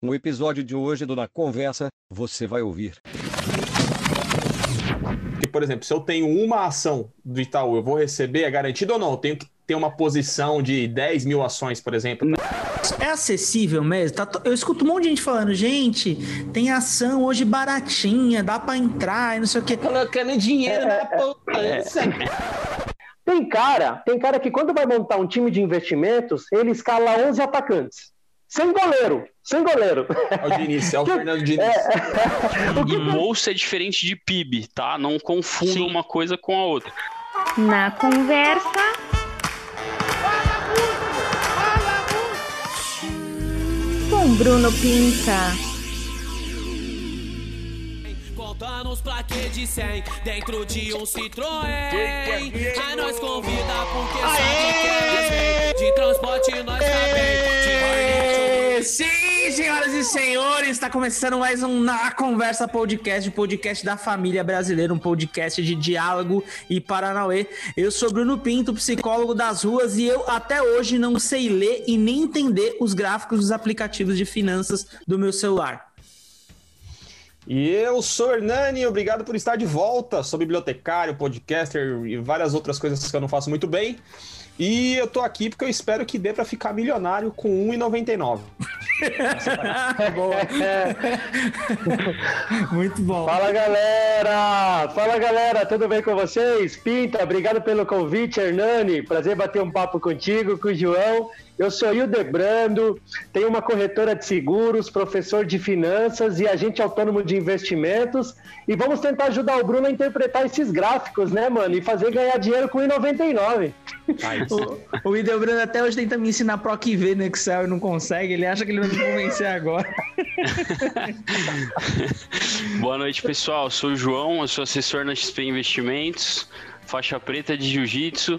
No episódio de hoje do Na Conversa, você vai ouvir. Por exemplo, se eu tenho uma ação do Itaú, eu vou receber, é garantido ou não? Eu tenho que ter uma posição de 10 mil ações, por exemplo. É acessível mesmo? Tá to- eu escuto um monte de gente falando, gente, tem ação hoje baratinha, dá pra entrar e não sei o quê. Colocando dinheiro na poupança. Tem cara, tem cara que quando vai montar um time de investimentos, ele escala 11 atacantes. Sem goleiro, sem goleiro. É o Diniz, é o Fernando Diniz. E bolsa é diferente de PIB, tá? Não confunda Sim. uma coisa com a outra. Na conversa, com Bruno Pinta. Contando os plaquês de 100 dentro de um Citroën. A nós convida porque sabe que elas vêm. De transporte nós também. Sim, senhoras e senhores, está começando mais um Na Conversa Podcast, o podcast da família brasileira, um podcast de diálogo e paranauê. Eu sou Bruno Pinto, psicólogo das ruas, e eu até hoje não sei ler e nem entender os gráficos dos aplicativos de finanças do meu celular. E eu sou Hernani, obrigado por estar de volta. Sou bibliotecário, podcaster e várias outras coisas que eu não faço muito bem. E eu tô aqui porque eu espero que dê pra ficar milionário com 1,99. Muito bom. Fala galera! Fala galera, tudo bem com vocês? Pinta, obrigado pelo convite, Hernani. Prazer bater um papo contigo, com o João. Eu sou Hildebrando, tenho uma corretora de seguros, professor de finanças e agente autônomo de investimentos. E vamos tentar ajudar o Bruno a interpretar esses gráficos, né, mano? E fazer ganhar dinheiro com 1,99. O, o Ideobrando até hoje tenta me ensinar PROC-V no Excel e não consegue, ele acha que ele vai me convencer agora. Boa noite, pessoal. Eu sou o João, eu sou assessor na XP Investimentos, faixa preta de jiu-jitsu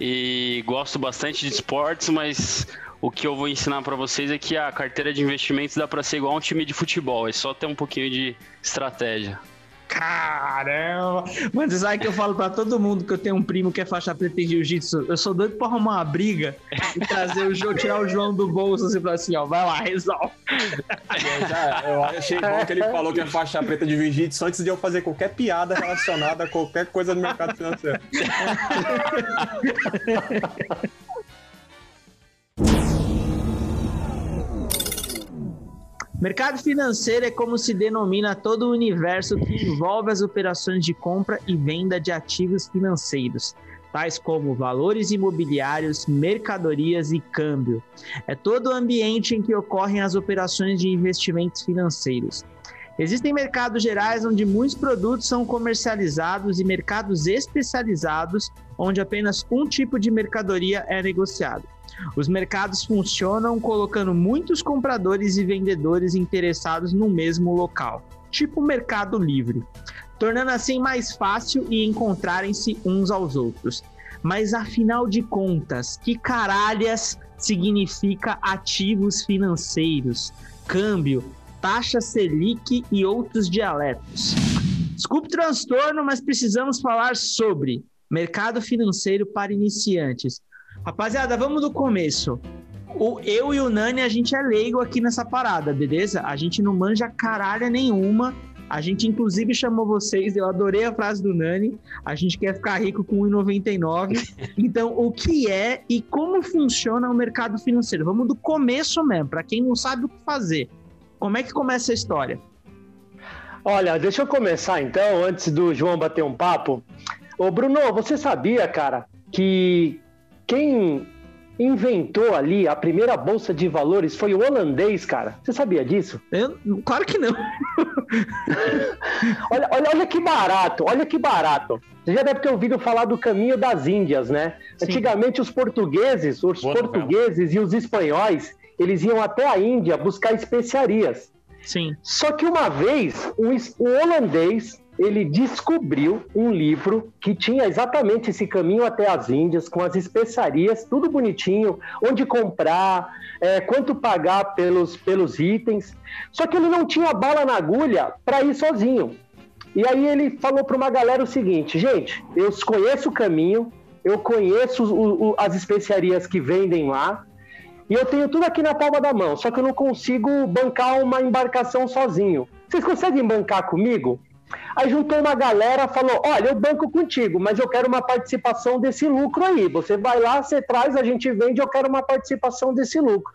e gosto bastante de esportes, mas o que eu vou ensinar pra vocês é que a carteira de investimentos dá pra ser igual a um time de futebol, é só ter um pouquinho de estratégia. Caramba! Mano, você sabe que eu falo pra todo mundo que eu tenho um primo que é faixa preta em jiu-jitsu. Eu sou doido pra arrumar uma briga e trazer o João, tirar o João do bolso assim, falar assim, ó, vai lá, resolve. Eu, achei bom que ele falou que é faixa preta de jiu-jitsu antes de eu fazer qualquer piada relacionada a qualquer coisa no mercado financeiro. Mercado financeiro é como se denomina todo o universo que envolve as operações de compra e venda de ativos financeiros, tais como valores imobiliários, mercadorias e câmbio. É todo o ambiente em que ocorrem as operações de investimentos financeiros. Existem mercados gerais onde muitos produtos são comercializados e mercados especializados onde apenas um tipo de mercadoria é negociado. Os mercados funcionam colocando muitos compradores e vendedores interessados no mesmo local, tipo Mercado Livre, tornando assim mais fácil e encontrarem-se uns aos outros. Mas afinal de contas, que caralhas significa ativos financeiros, câmbio, taxa Selic e outros dialetos? Desculpe o transtorno, mas precisamos falar sobre mercado financeiro para iniciantes. Rapaziada, vamos do começo. O, eu e o Nani, a gente é leigo aqui nessa parada, beleza? A gente não manja caralha nenhuma. A gente, inclusive, chamou vocês. Eu adorei a frase do Nani. A gente quer ficar rico com 1,99. Então, o que é e como funciona o mercado financeiro? Vamos do começo mesmo, para quem não sabe o que fazer. Como é que começa a história? Olha, deixa eu começar então, antes do João bater um papo. Ô Bruno, você sabia, cara, que quem inventou ali a primeira bolsa de valores foi o holandês, cara? Você sabia disso? Eu, claro que não. olha, olha, olha que barato, olha que barato. Você já deve ter ouvido falar do caminho das Índias, né? Sim. Antigamente os portugueses, os Boa portugueses e os espanhóis, eles iam até a Índia buscar especiarias. Sim. Só que uma vez, um, um holandês, ele descobriu um livro que tinha exatamente esse caminho até as Índias, com as especiarias, tudo bonitinho, onde comprar, é, quanto pagar pelos, pelos itens. Só que ele não tinha bala na agulha para ir sozinho. E aí ele falou para uma galera o seguinte, gente, eu conheço o caminho, eu conheço o- o- as especiarias que vendem lá, E eu tenho tudo aqui na palma da mão, só que eu não consigo bancar uma embarcação sozinho. Vocês conseguem bancar comigo? Aí juntou uma galera, falou: Olha, eu banco contigo, mas eu quero uma participação desse lucro aí. Você vai lá, você traz, a gente vende, eu quero uma participação desse lucro.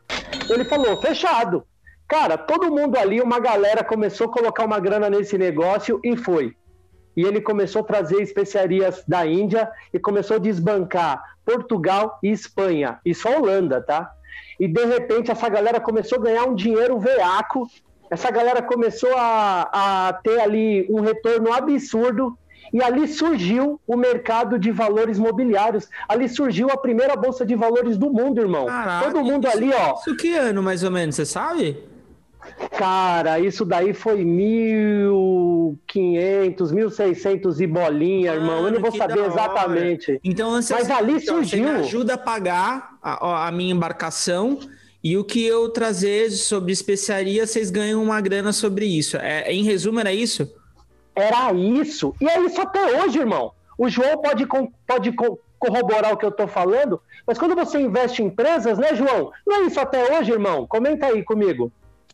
Ele falou: Fechado. Cara, todo mundo ali, uma galera começou a colocar uma grana nesse negócio e foi. E ele começou a trazer especiarias da Índia e começou a desbancar Portugal e Espanha, e só Holanda, tá? E de repente essa galera começou a ganhar um dinheiro veaco essa galera começou a, a ter ali um retorno absurdo e ali surgiu o mercado de valores mobiliários. Ali surgiu a primeira bolsa de valores do mundo, irmão. Caraca, Todo mundo isso- ali, ó. Isso que ano, mais ou menos, você sabe? Cara, isso daí foi 1500, 1600 e bolinha, irmão. Eu não vou saber exatamente. Então, antes Mas ali então, Você surgiu. ajuda a pagar a, a minha embarcação e o que eu trazer sobre especiaria, vocês ganham uma grana sobre isso. É, em resumo, era isso? Era isso. E é isso até hoje, irmão. O João pode, com- pode co- corroborar o que eu tô falando, mas quando você investe em empresas, né, João? Não é isso até hoje, irmão? Comenta aí comigo.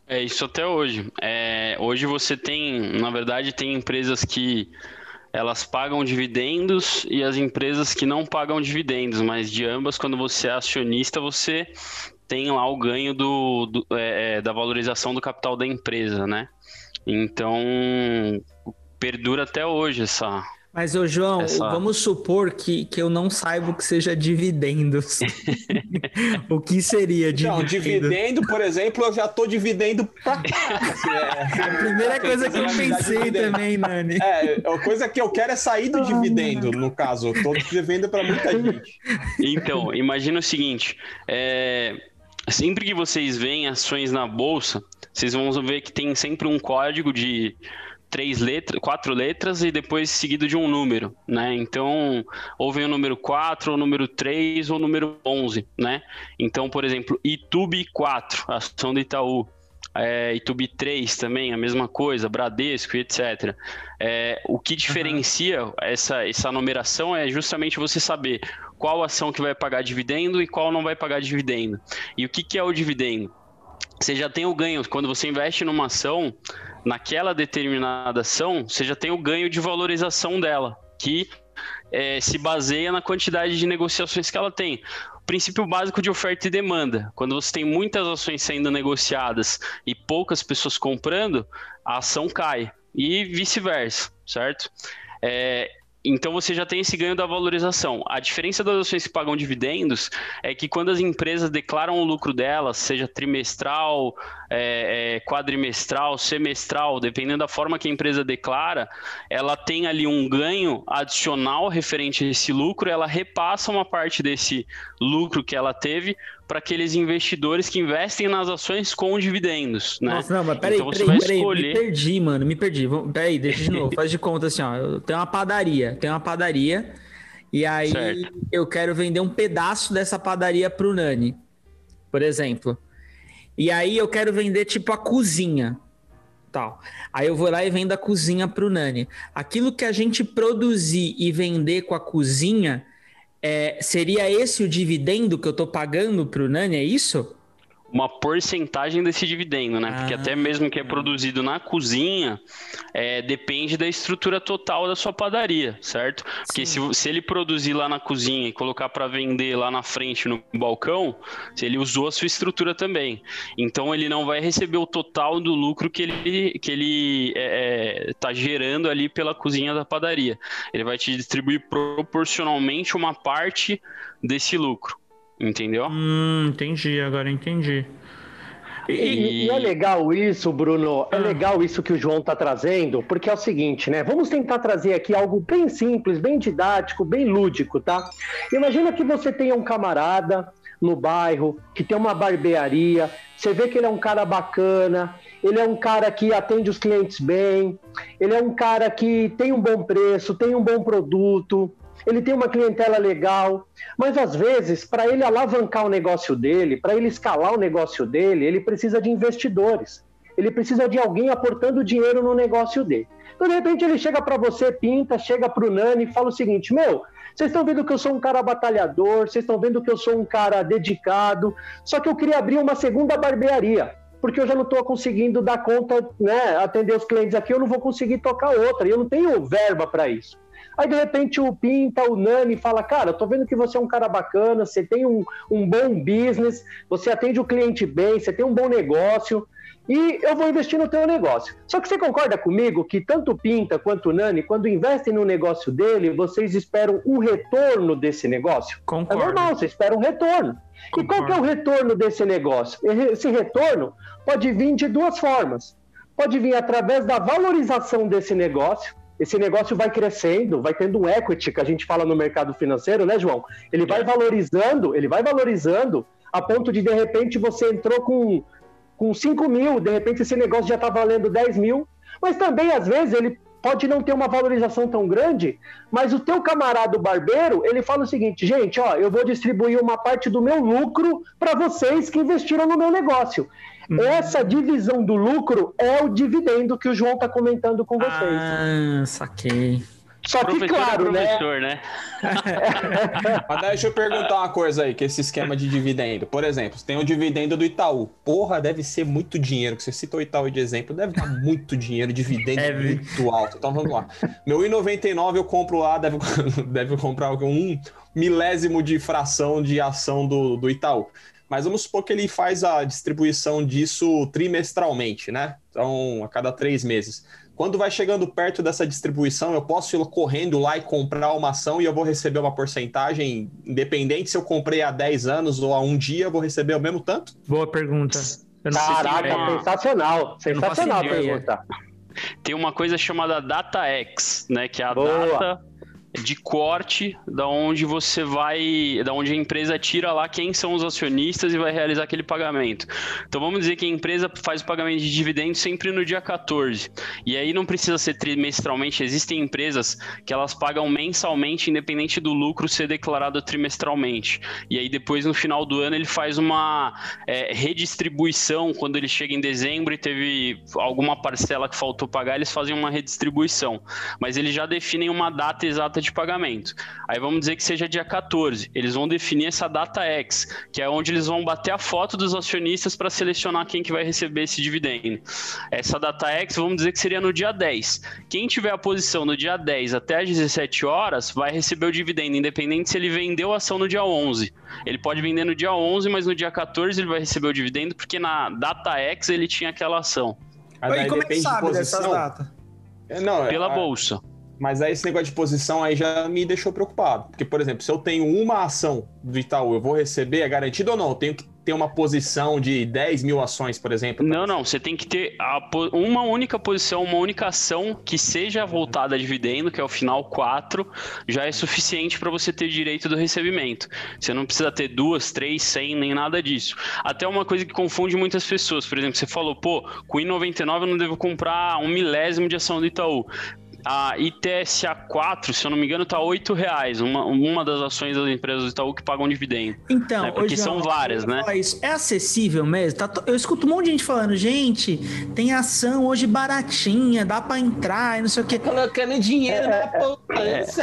É isso até hoje. É, hoje você tem, na verdade, tem empresas que elas pagam dividendos e as empresas que não pagam dividendos, mas de ambas, quando você é acionista, você tem lá o ganho do, do- é, é, da valorização do capital da empresa, né? Então perdura até hoje essa. Mas, ô João, Essa- vamos supor que, que eu não saiba o que seja dividendos. o que seria Não, dividendo? dividendo, por exemplo, eu já tô dividendo pra cá. é. A primeira coisa que eu pensei também, Nani. É, a coisa que eu quero é sair do dividendo, no caso. Eu tô devendo pra muita gente. Então, imagina o seguinte: é, sempre que vocês veem ações na bolsa, vocês vão ver que tem sempre um código de três letras, quatro letras e depois seguido de um número, né? Então, ou vem o número 4, ou o número 3, ou o número 11, né? Então, por exemplo, ITUB 4, ação do Itaú. É, ITUB 3 também, a mesma coisa, Bradesco e etc. É, o que diferencia essa, essa numeração é justamente você saber qual ação que vai pagar dividendo e qual não vai pagar dividendo. E o que, que é o dividendo? Você já tem o ganho, quando você investe numa ação, naquela determinada ação, você já tem o ganho de valorização dela, que eh, se baseia na quantidade de negociações que ela tem. O princípio básico de oferta e demanda. Quando você tem muitas ações sendo negociadas e poucas pessoas comprando, a ação cai. E vice-versa, certo? É, então você já tem esse ganho da valorização. A diferença das ações que pagam dividendos é que quando as empresas declaram o lucro delas, seja trimestral, é, é, quadrimestral, semestral, dependendo da forma que a empresa declara, ela tem ali um ganho adicional referente a esse lucro, ela repassa uma parte desse lucro que ela teve para aqueles investidores que investem nas ações com dividendos, né? Nossa, não, mas peraí, Então peraí, peraí, escolher- me perdi, mano, me perdi. Peraí, deixa de novo, faz de conta assim, ó, eu tenho uma padaria, tenho uma padaria, e aí Certo. eu quero vender um pedaço dessa padaria pro Nani, por exemplo. E aí eu quero vender, tipo, a cozinha, tal. Aí eu vou lá e vendo a cozinha pro Nani. Aquilo que a gente produzir e vender com a cozinha, é, seria esse o dividendo que eu tô pagando pro Nani, é isso? Uma porcentagem desse dividendo, né? Porque Ah. até mesmo que é produzido na cozinha, é, depende da estrutura total da sua padaria, certo? Porque se, se ele produzir lá na cozinha e colocar para vender lá na frente no balcão, se ele usou a sua estrutura também. Então ele não vai receber o total do lucro que ele que ele é, é, tá gerando ali pela cozinha da padaria. Ele vai te distribuir proporcionalmente uma parte desse lucro. Entendeu? Hum, entendi, agora entendi. E, e é legal isso, Bruno. É legal isso que o João está trazendo, porque é o seguinte, né? Vamos tentar trazer aqui algo bem simples, bem didático, bem lúdico, tá? Imagina que você tenha um camarada no bairro que tem uma barbearia, você vê que ele é um cara bacana, ele é um cara que atende os clientes bem, ele é um cara que tem um bom preço, tem um bom produto, ele tem uma clientela legal, mas às vezes, para ele alavancar o negócio dele, para ele escalar o negócio dele, ele precisa de investidores. ele precisa de alguém aportando dinheiro no negócio dele. Então, de repente, ele chega para você, pinta, chega para o Nani e fala o seguinte: Meu, vocês estão vendo que eu sou um cara batalhador, vocês estão vendo que eu sou um cara dedicado, só que eu queria abrir uma segunda barbearia porque eu já não estou conseguindo dar conta, né, atender os clientes aqui, eu não vou conseguir tocar outra, eu não tenho verba para isso. Aí, de repente, o Pinta, o Nani fala, cara, eu tô vendo que você é um cara bacana, você tem um, um bom business, você atende o cliente bem, você tem um bom negócio, e eu vou investir no teu negócio. Só que você concorda comigo que tanto o Pinta quanto o Nani, quando investem no negócio dele, vocês esperam um retorno desse negócio? Concordo. É normal, você espera um retorno. E qual que é o retorno desse negócio? Esse retorno pode vir de duas formas. Pode vir através da valorização desse negócio. Esse negócio vai crescendo, vai tendo um equity que a gente fala no mercado financeiro, né, João? Ele vai valorizando, ele vai valorizando a ponto de de repente você entrou com, com 5 mil, de repente esse negócio já está valendo 10 mil. Mas também, às vezes, ele pode não ter uma valorização tão grande, mas o teu camarada barbeiro, ele fala o seguinte, gente, ó, eu vou distribuir uma parte do meu lucro para vocês que investiram no meu negócio. Uhum. Essa divisão do lucro é o dividendo que o João está comentando com vocês. Ah, saquei. Só que, é claro, né? né? Mas deixa eu perguntar uma coisa aí, que esse esquema de dividendo. Por exemplo, tem o dividendo do Itaú. Porra, deve ser muito dinheiro, que você citou o Itaú de exemplo, deve dar muito dinheiro, dividendo Deve. muito alto. Então vamos lá. Meu I99 eu compro lá, deve, deve comprar um milésimo de fração de ação do, do Itaú. Mas vamos supor que ele faz a distribuição disso trimestralmente, né? Então, a cada três meses. Quando vai chegando perto dessa distribuição, eu posso ir correndo lá e comprar uma ação e eu vou receber uma porcentagem, independente se eu comprei há 10 anos ou há um dia, eu vou receber o mesmo tanto? Boa pergunta. Caraca, tem- sensacional. Sensacional a pergunta. Tem uma coisa chamada DataX, né? Que é a Boa. data de corte da onde você vai, da onde a empresa tira lá quem são os acionistas e vai realizar aquele pagamento. Então vamos dizer que a empresa faz o pagamento de dividendos sempre no dia 14. E aí não precisa ser trimestralmente, existem empresas que elas pagam mensalmente independente do lucro ser declarado trimestralmente. E aí depois no final do ano ele faz uma é, redistribuição quando ele chega em dezembro e teve alguma parcela que faltou pagar, eles fazem uma redistribuição. Mas eles já definem uma data exata de pagamento. Aí vamos dizer que seja dia 14. Eles vão definir essa data X, que é onde eles vão bater a foto dos acionistas para selecionar quem que vai receber esse dividendo. Essa data X, vamos dizer que seria no dia 10. Quem tiver a posição no dia 10 até às 17 horas vai receber o dividendo, independente se ele vendeu a ação no dia 11. Ele pode vender no dia 11, mas no dia 14 ele vai receber o dividendo porque na data X ele tinha aquela ação Mas E como é que de sabe dessas posição. datas? É, Não, é- pela a- bolsa. Mas aí esse negócio de posição aí já me deixou preocupado. Porque, por exemplo, se eu tenho uma ação do Itaú, eu vou receber, é garantido ou não? Eu tenho que ter uma posição de 10 mil ações, por exemplo. Não, não, você tem que ter a uma única posição, uma única ação que seja voltada a dividendo, que é o final 4, já é suficiente para você ter direito do recebimento. Você não precisa ter duas, três, cem, nem nada disso. Até uma coisa que confunde muitas pessoas, por exemplo, você falou, pô, com o I99 eu não devo comprar um milésimo de ação do Itaú. A ITSA4, se eu não me engano, tá 8 reais, uma, uma das ações das empresas do Itaú que pagam dividendo. Então, É, porque João, são várias, né? isso. É acessível mesmo? Tá to- eu escuto um monte de gente falando, gente, tem ação hoje baratinha, dá pra entrar e não sei o quê. Colocando dinheiro na poupança.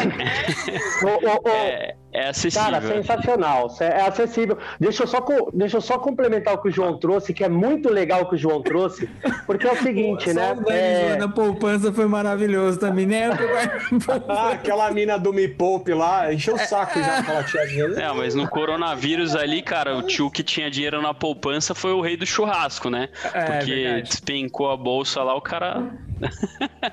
Ô, ô, ô, É, é acessível. Cara, sensacional, é acessível. Deixa eu, só, deixa eu só complementar o que o João trouxe, que é muito legal o que o João trouxe, porque é o seguinte, Só né? é, zoando a poupança foi maravilhoso também, né? Ah, aquela mina do Me Poupe lá, encheu o saco já aquela tiazinha. É, mas no coronavírus ali, cara, o tio que tinha dinheiro na poupança foi o rei do churrasco, né? É, Porque verdade. despencou a bolsa lá, o cara.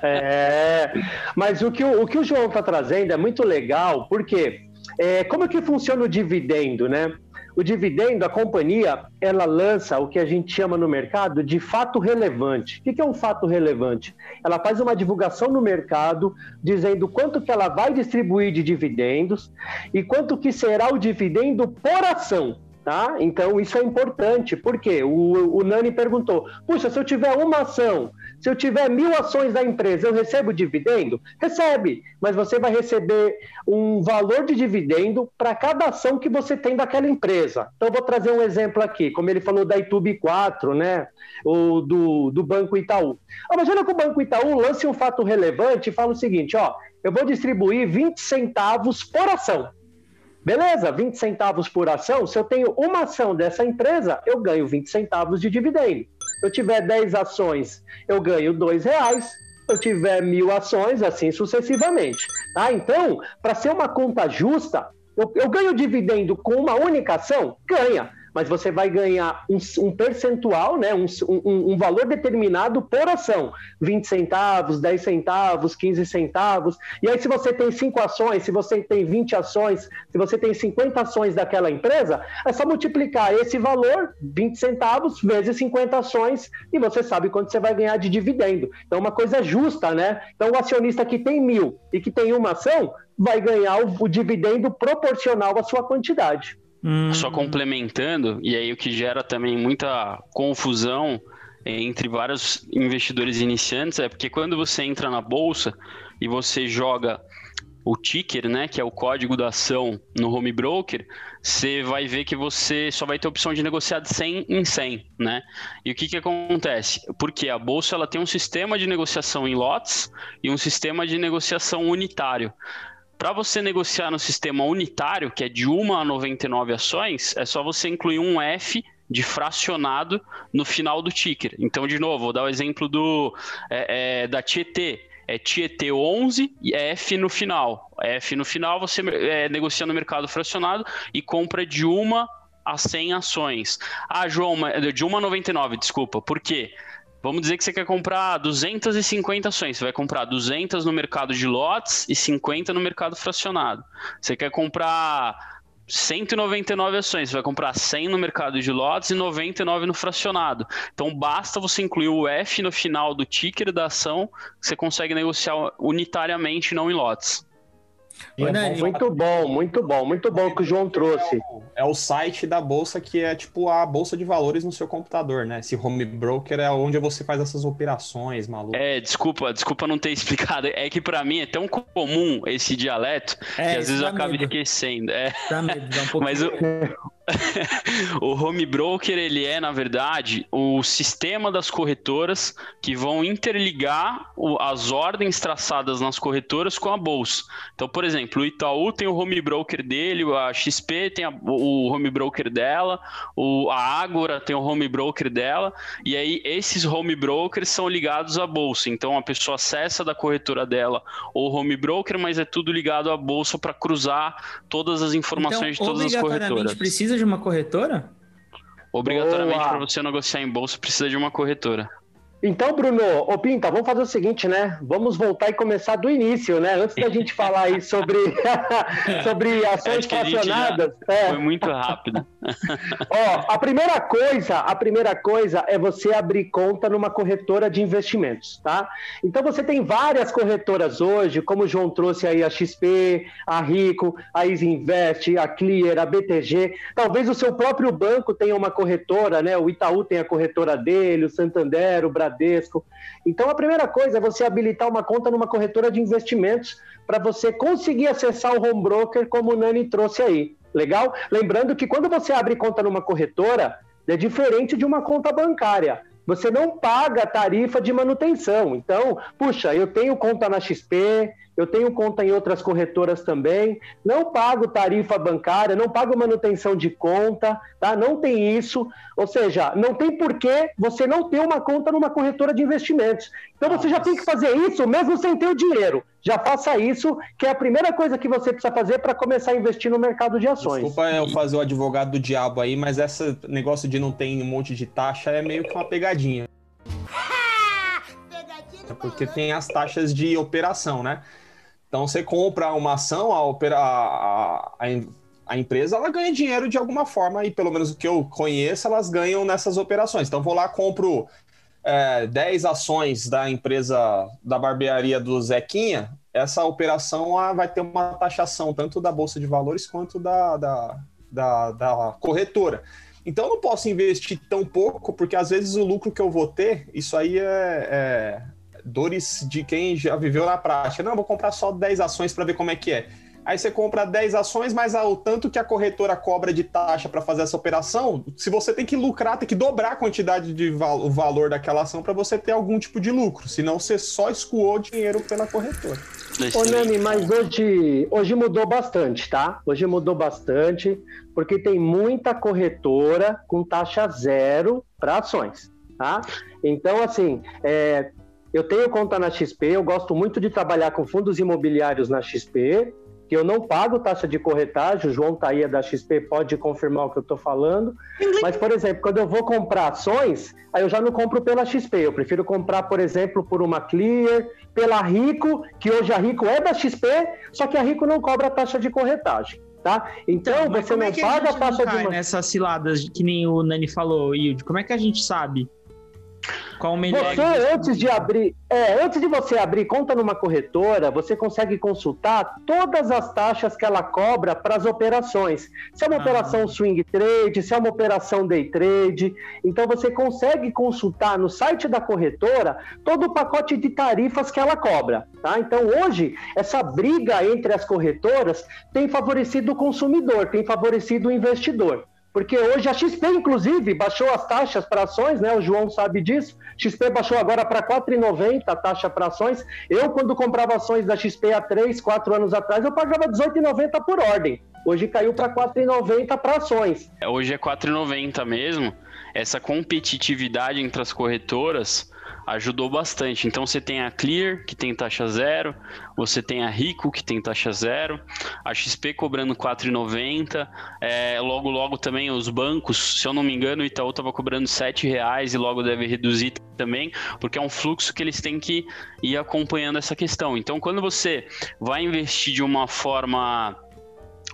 É, mas o que o, o que o João está trazendo é muito legal, porque é, como é que funciona o dividendo, né? O dividendo, a companhia, ela lança o que a gente chama no mercado de fato relevante. O que é um fato relevante? Ela faz uma divulgação no mercado dizendo quanto que ela vai distribuir de dividendos e quanto que será o dividendo por ação. Tá? Então isso é importante, porque o, o Nani perguntou: puxa, se eu tiver uma ação, se eu tiver mil ações da empresa, eu recebo dividendo? Recebe, mas você vai receber um valor de dividendo para cada ação que você tem daquela empresa. Então eu vou trazer um exemplo aqui, como ele falou da Itube 4, né? O do, do Banco Itaú. Ah, imagina que o Banco Itaú lance um fato relevante e fala o seguinte: ó, eu vou distribuir 20 centavos por ação. Beleza, 20 centavos por ação. Se eu tenho uma ação dessa empresa, eu ganho 20 centavos de dividendo. Eu tiver 10 ações, eu ganho R$ reais. Eu tiver mil ações, assim sucessivamente. Tá? Então, para ser uma conta justa, eu, eu ganho dividendo com uma única ação? Ganha mas você vai ganhar um, um percentual, né, um, um, um, valor determinado por ação, 20 centavos, 10 centavos, 15 centavos. E aí, se você tem 5 ações, se você tem 20 ações, se você tem 50 ações daquela empresa, é só multiplicar esse valor, 20 centavos, vezes 50 ações, e você sabe quanto você vai ganhar de dividendo. Então, é uma coisa justa, né? Então, o acionista que tem mil e que tem uma ação, vai ganhar o, o dividendo proporcional à sua quantidade. Hum. Só complementando, e aí o que gera também muita confusão entre vários investidores iniciantes é porque quando você entra na bolsa e você joga o ticker, né, que é o código da ação no home broker, você vai ver que você só vai ter opção de negociar de 100 em 100, né? E o que que acontece? Porque a bolsa ela tem um sistema de negociação em lotes e um sistema de negociação unitário. Para você negociar no sistema unitário, que é de 1 a 99 ações, é só você incluir um F de fracionado no final do ticker. Então, de novo, vou dar o exemplo do, é, é, da Tietê. É Tietê 11 e F no final. F no final você é, negocia no mercado fracionado e compra de uma a 100 ações. Ah, João, de 1 a 99, desculpa. Por quê? Vamos dizer que você quer comprar 250 ações. Você vai comprar 200 no mercado de lotes e 50 no mercado fracionado. Você quer comprar 199 ações, você vai comprar 100 no mercado de lotes e 99 no fracionado. Então basta você incluir o F no final do ticker da ação, você consegue negociar unitariamente, não em lotes. É, muito bom, muito bom, muito bom que o João trouxe. É o, é o, site da bolsa que é tipo a bolsa de valores no seu computador, né? Esse home broker é onde você faz essas operações, maluco. É, desculpa, desculpa não ter explicado. É que para mim é tão comum esse dialeto é, que às vezes eu acabo esquecendo. É. Dá medo, dá um pouco Mas o, o home broker ele é, na verdade, o sistema das corretoras que vão interligar o, as ordens traçadas nas corretoras com a bolsa. Então, por exemplo, o Itaú tem o home broker dele, a XP tem a, o home broker dela, o, a Ágora tem o home broker dela, e aí esses home brokers são ligados à bolsa. Então, a pessoa acessa da corretora dela o home broker, mas é tudo ligado à bolsa para cruzar todas as informações então, de todas as corretoras. precisa de uma corretora? Obrigatoriamente, para você negociar em bolsa, precisa de uma corretora. Então, Bruno, ô Pinta, vamos fazer o seguinte, né? Vamos voltar e começar do início, né? Antes da gente falar aí sobre, sobre ações fracionadas. É. Foi muito rápido. Ó, a primeira coisa, a primeira coisa é você abrir conta numa corretora de investimentos, tá? Então você tem várias corretoras hoje, como o João trouxe aí a XP, a Rico, a Easy Invest, a Clear, a BTG. Talvez o seu próprio banco tenha uma corretora, né? O Itaú tem a corretora dele, o Santander, o Brasil Bradesco. Então, a primeira coisa é você habilitar uma conta numa corretora de investimentos para você conseguir acessar o home broker, como o Nani trouxe aí. Legal? Lembrando que quando você abre conta numa corretora, é diferente de uma conta bancária. Você não paga tarifa de manutenção. Então, puxa, eu tenho conta na XP, eu tenho conta em outras corretoras também, não pago tarifa bancária, não pago manutenção de conta, tá? Não tem isso, ou seja, não tem porquê você não ter uma conta numa corretora de investimentos. Então você já tem que fazer isso mesmo sem ter o dinheiro. Já faça isso, que é a primeira coisa que você precisa fazer para começar a investir no mercado de ações. Desculpa eu fazer o advogado do diabo aí, mas esse negócio de não ter um monte de taxa é meio que uma pegadinha. Porque tem as taxas de operação, né? Então você compra uma ação, a, opera, a, a, a, empresa ela ganha dinheiro de alguma forma, e pelo menos o que eu conheço, elas ganham nessas operações. Então vou lá, compro é, 10 ações da empresa da barbearia do Zequinha, essa operação vai ter uma taxação tanto da Bolsa de Valores quanto da, da da, da corretora. Então eu não posso investir tão pouco, porque às vezes o lucro que eu vou ter, isso aí é, é dores de quem já viveu na prática. Não, vou comprar só 10 ações para ver como é que é. Aí você compra 10 ações, mas o tanto que a corretora cobra de taxa para fazer essa operação, se você tem que lucrar, tem que dobrar a quantidade de val o valor daquela ação para você ter algum tipo de lucro. Senão você só escoou dinheiro pela corretora. Ô, Nani, mas hoje, hoje mudou bastante, tá? Hoje mudou bastante, porque tem muita corretora com taxa zero para ações, tá? Então, assim, é, eu tenho conta na XP, eu gosto muito de trabalhar com fundos imobiliários na XP, que eu não pago taxa de corretagem, o João Taia da XP pode confirmar o que eu estou falando. Mas, por exemplo, quando eu vou comprar ações, aí eu já não compro pela XP, eu prefiro comprar, por exemplo, por uma Clear, pela Rico, que hoje a Rico é da XP, só que a Rico não cobra taxa de corretagem. Tá? Então, então você não é paga a, a taxa de. Nessas ciladas que nem o Nani falou, Ilde, como é que a gente sabe? Qual o melhor? Você, antes de abrir, é, antes de você abrir conta numa corretora, você consegue consultar todas as taxas que ela cobra para as operações. Se é uma ah. operação swing trade, se é uma operação day trade. Então você consegue consultar no site da corretora todo o pacote de tarifas que ela cobra. Tá? Então hoje, essa briga entre as corretoras tem favorecido o consumidor, tem favorecido o investidor. Porque hoje a XP, inclusive, baixou as taxas para ações, né? O João sabe disso. XP baixou agora para R$ 4,90 a taxa para ações. Eu, quando comprava ações da XP há 3, 4 anos atrás, eu pagava R$ 18,90 por ordem. Hoje caiu para R$ 4,90 para ações. Hoje é R$ 4,90 mesmo. Essa competitividade entre as corretoras ajudou bastante. Então você tem a Clear, que tem taxa zero, você tem a Rico, que tem taxa zero, a XP cobrando 4,90, é, logo logo também os bancos, se eu não me engano, o Itaú estava cobrando R$ reais e logo deve reduzir também, porque é um fluxo que eles têm que ir acompanhando essa questão. Então quando você vai investir de uma forma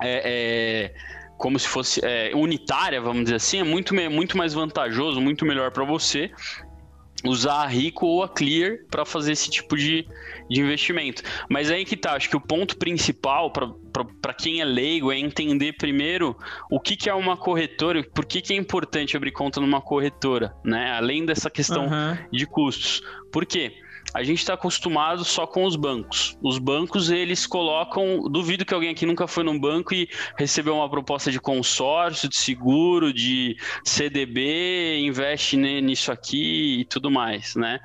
é, é, como se fosse é, unitária, vamos dizer assim, é muito, muito mais vantajoso, muito melhor para você usar a Rico ou a Clear para fazer esse tipo de, de investimento. Mas aí que tá, acho que o ponto principal para quem é leigo é entender primeiro o que, que é uma corretora, por que, que é importante abrir conta numa corretora, né? Além dessa questão uhum. de custos. Por quê? A gente está acostumado só com os bancos. Os bancos, eles colocam. Duvido que alguém aqui nunca foi num banco e recebeu uma proposta de consórcio, de seguro, de CDB, investe nisso aqui e tudo mais, né?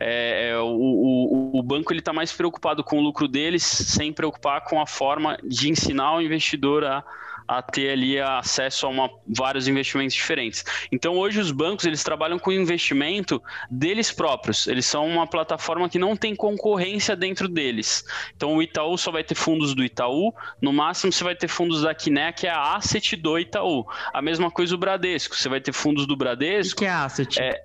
É, é o, o, o, banco ele está mais preocupado com o lucro deles, sem preocupar com a forma de ensinar o investidor a a ter ali acesso a uma, vários investimentos diferentes. Então hoje os bancos eles trabalham com investimento deles próprios. Eles são uma plataforma que não tem concorrência dentro deles. Então o Itaú só vai ter fundos do Itaú, no máximo você vai ter fundos da Quiné, que é a asset do Itaú. A mesma coisa o Bradesco, você vai ter fundos do Bradesco. O que é asset? É,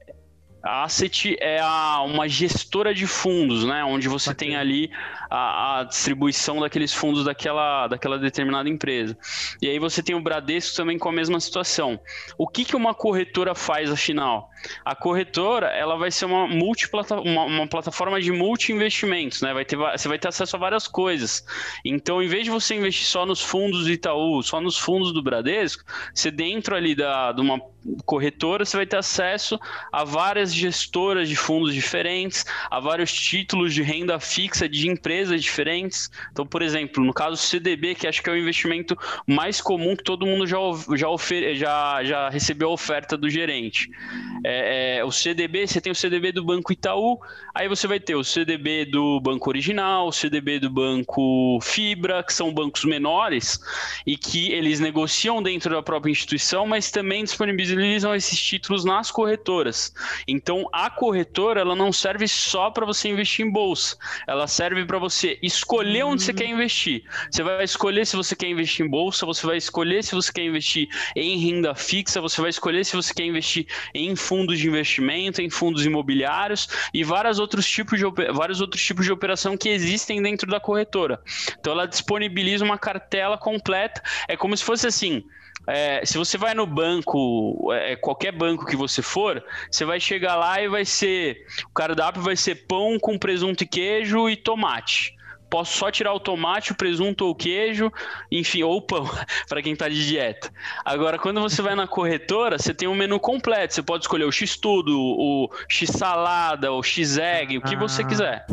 a Asset é a, uma gestora de fundos, né? Onde você tem ali a, a, distribuição daqueles fundos daquela, daquela determinada empresa. E aí você tem o Bradesco também com a mesma situação. O que, que uma corretora faz, afinal? A corretora ela vai ser uma, multiplata, uma, uma plataforma de multi-investimentos, né? Vai ter, você vai ter acesso a várias coisas. Então, em vez de você investir só nos fundos do Itaú, só nos fundos do Bradesco, você dentro ali da, de uma corretora, você vai ter acesso a várias gestoras de fundos diferentes, a vários títulos de renda fixa de empresas diferentes. Então, por exemplo, no caso CDB, que acho que é o investimento mais comum que todo mundo já, já, já, já recebeu a oferta do gerente. É, é, o CDB, você tem o CDB do Banco Itaú, aí você vai ter o CDB do Banco Original, o CDB do Banco Fibra, que são bancos menores e que eles negociam dentro da própria instituição, mas também disponibilizam utilizam esses títulos nas corretoras. Então, a corretora ela não serve só para você investir em bolsa, ela serve para você escolher onde você quer investir. Você vai escolher se você quer investir em bolsa, você vai escolher se você quer investir em renda fixa, você vai escolher se você quer investir em fundos de investimento, em fundos imobiliários e vários outros tipos de, vários outros tipos de operação que existem dentro da corretora. Então, ela disponibiliza uma cartela completa. É como se fosse assim é, se você vai no banco, é, qualquer banco que você for, você vai chegar lá e vai ser. O cardápio vai ser pão com presunto e queijo e tomate posso só tirar o tomate, o presunto ou o queijo, enfim, ou o pão, para quem está de dieta. Agora, quando você vai na corretora, você tem um menu completo. Você pode escolher o X-Tudo, o X-Salada, o X-Egg, o que você Ah. quiser.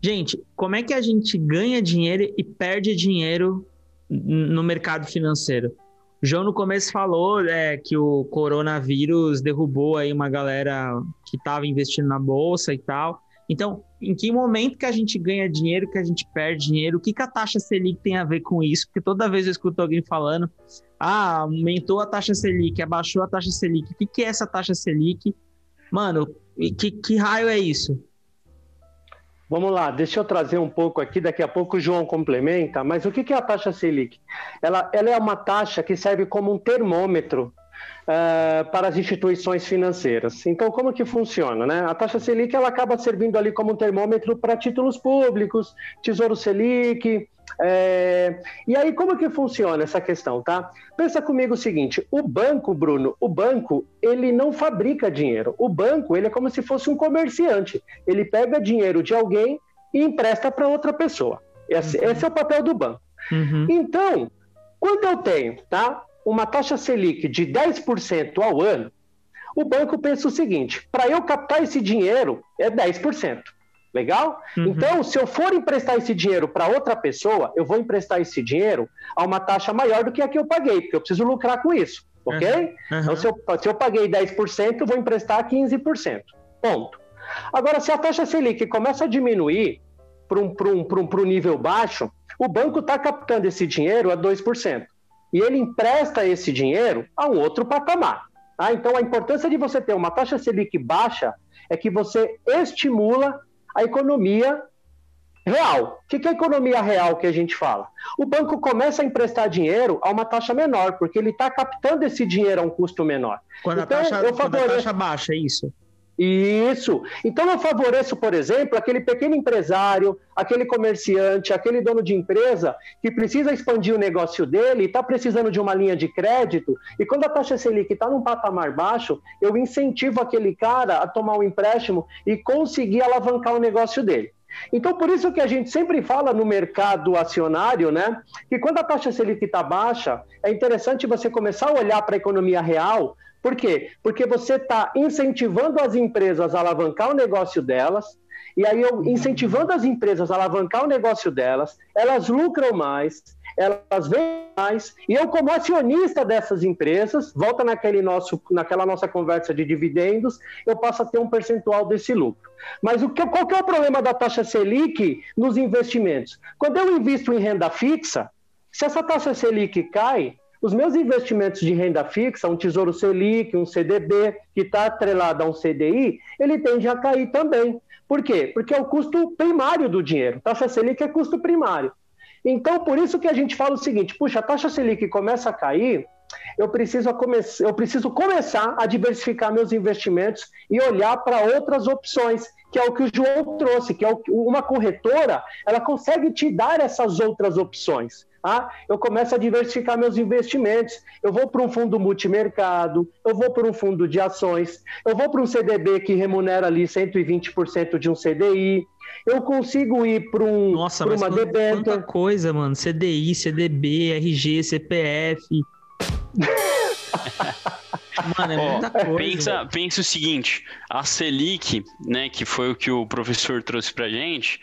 Gente, como é que a gente ganha dinheiro e perde dinheiro no mercado financeiro? O João no começo falou é, que o coronavírus derrubou aí uma galera que estava investindo na bolsa e tal. Então, em que momento que a gente ganha dinheiro, que a gente perde dinheiro? O que, que a taxa Selic tem a ver com isso? Porque toda vez eu escuto alguém falando, ah, aumentou a taxa Selic, abaixou a taxa Selic. O que, que é essa taxa Selic? Mano, que, que raio é isso? Vamos lá, deixa eu trazer um pouco aqui, daqui a pouco o João complementa, mas o que é a taxa Selic? Ela, ela é uma taxa que serve como um termômetro eh, para as instituições financeiras. Então, como que funciona? Né? A taxa Selic ela acaba servindo ali como um termômetro para títulos públicos, Tesouro Selic. Eh, E aí, como que funciona essa questão, tá? Pensa comigo o seguinte: o banco, Bruno, o banco ele não fabrica dinheiro. O banco ele é como se fosse um comerciante. Ele pega dinheiro de alguém e empresta para outra pessoa. Esse, esse é o papel do banco. Uhum. Então, quando eu tenho tá, uma taxa Selic de 10% ao ano, o banco pensa o seguinte: para eu captar esse dinheiro é 10%. Legal? Uhum. Então, se eu for emprestar esse dinheiro para outra pessoa, eu vou emprestar esse dinheiro a uma taxa maior do que a que eu paguei, porque eu preciso lucrar com isso. Ok? Uhum. Então, se eu, se eu paguei 10%, eu vou emprestar 15%. Ponto. Agora, se a taxa Selic começa a diminuir para um, pra um, pra um, pra um nível baixo, o banco está captando esse dinheiro a 2%. E ele empresta esse dinheiro a um outro patamar. Tá? Então, a importância de você ter uma taxa Selic baixa é que você estimula a economia real. O que é a economia real que a gente fala? O banco começa a emprestar dinheiro a uma taxa menor, porque ele está captando esse dinheiro a um custo menor. Quando, Então, a, taxa, quando a favoreço- taxa baixa, é isso? Isso. Então eu favoreço, por exemplo, aquele pequeno empresário, aquele comerciante, aquele dono de empresa que precisa expandir o negócio dele, está precisando de uma linha de crédito, e quando a taxa Selic está num patamar baixo, eu incentivo aquele cara a tomar um empréstimo e conseguir alavancar o negócio dele. Então, por isso que a gente sempre fala no mercado acionário, né? Que quando a taxa Selic está baixa, é interessante você começar a olhar para a economia real. Por quê? Porque você está incentivando as empresas a alavancar o negócio delas, e aí eu incentivando as empresas a alavancar o negócio delas, elas lucram mais, elas vendem mais, e eu, como acionista dessas empresas, volta naquele nosso, naquela nossa conversa de dividendos, eu passo a ter um percentual desse lucro. Mas o que, qual que é o problema da taxa Selic nos investimentos? Quando eu invisto em renda fixa, se essa taxa Selic cai, os meus investimentos de renda fixa, um Tesouro Selic, um CDB, que está atrelado a um CDI, ele tende a cair também. Por quê? Porque é o custo primário do dinheiro. Taxa Selic é custo primário. Então, por isso que a gente fala o seguinte: puxa, a taxa Selic começa a cair, eu preciso, come eu preciso começar a diversificar meus investimentos e olhar para outras opções, que é o que o João trouxe, que é o, uma corretora, ela consegue te dar essas outras opções. Tá? Eu começo a diversificar meus investimentos. Eu vou para um fundo multimercado, eu vou para um fundo de ações, eu vou para um CDB que remunera ali 120% de um CDI. Eu consigo ir para um, Nossa, pra mas uma quanta, debênture. quanta coisa, mano. CDI, CDB, RG, CPF. Mano, é muita coisa. pensa, pensa o seguinte, a Selic, né, que foi o que o professor trouxe pra gente,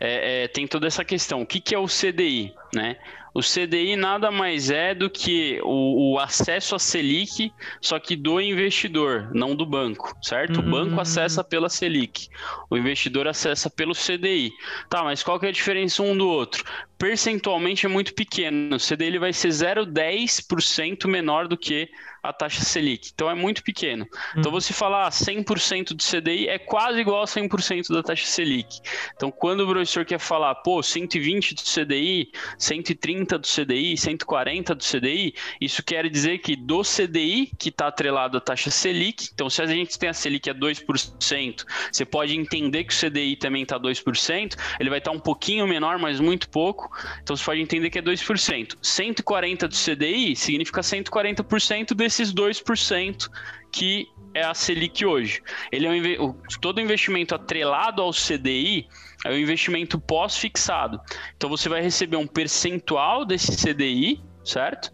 é, é, tem toda essa questão. O que, que é o CDI, né? O CDI nada mais é do que o, o acesso à Selic, só que do investidor, não do banco, certo? O Uhum. banco acessa pela Selic, o investidor acessa pelo CDI. Tá, mas qual que é a diferença um do outro? Percentualmente é muito pequeno. O CDI vai ser 0,10% menor do que a taxa Selic. Então é muito pequeno. Então você falar ah, 100% do CDI é quase igual a 100% da taxa Selic. Então quando o professor quer falar, pô, 120 do CDI, 130 do CDI, 140 do CDI, isso quer dizer que do CDI, que está atrelado à taxa Selic, então se a gente tem a Selic a 2%, você pode entender que o CDI também está 2%, ele vai estar um pouquinho menor, mas muito pouco, 5. Então você pode entender que é 2%. 140 do CDI significa 140% desses 2% que é a Selic hoje. Ele é um, todo investimento atrelado ao CDI é um investimento pós-fixado. Então você vai receber um percentual desse CDI, certo?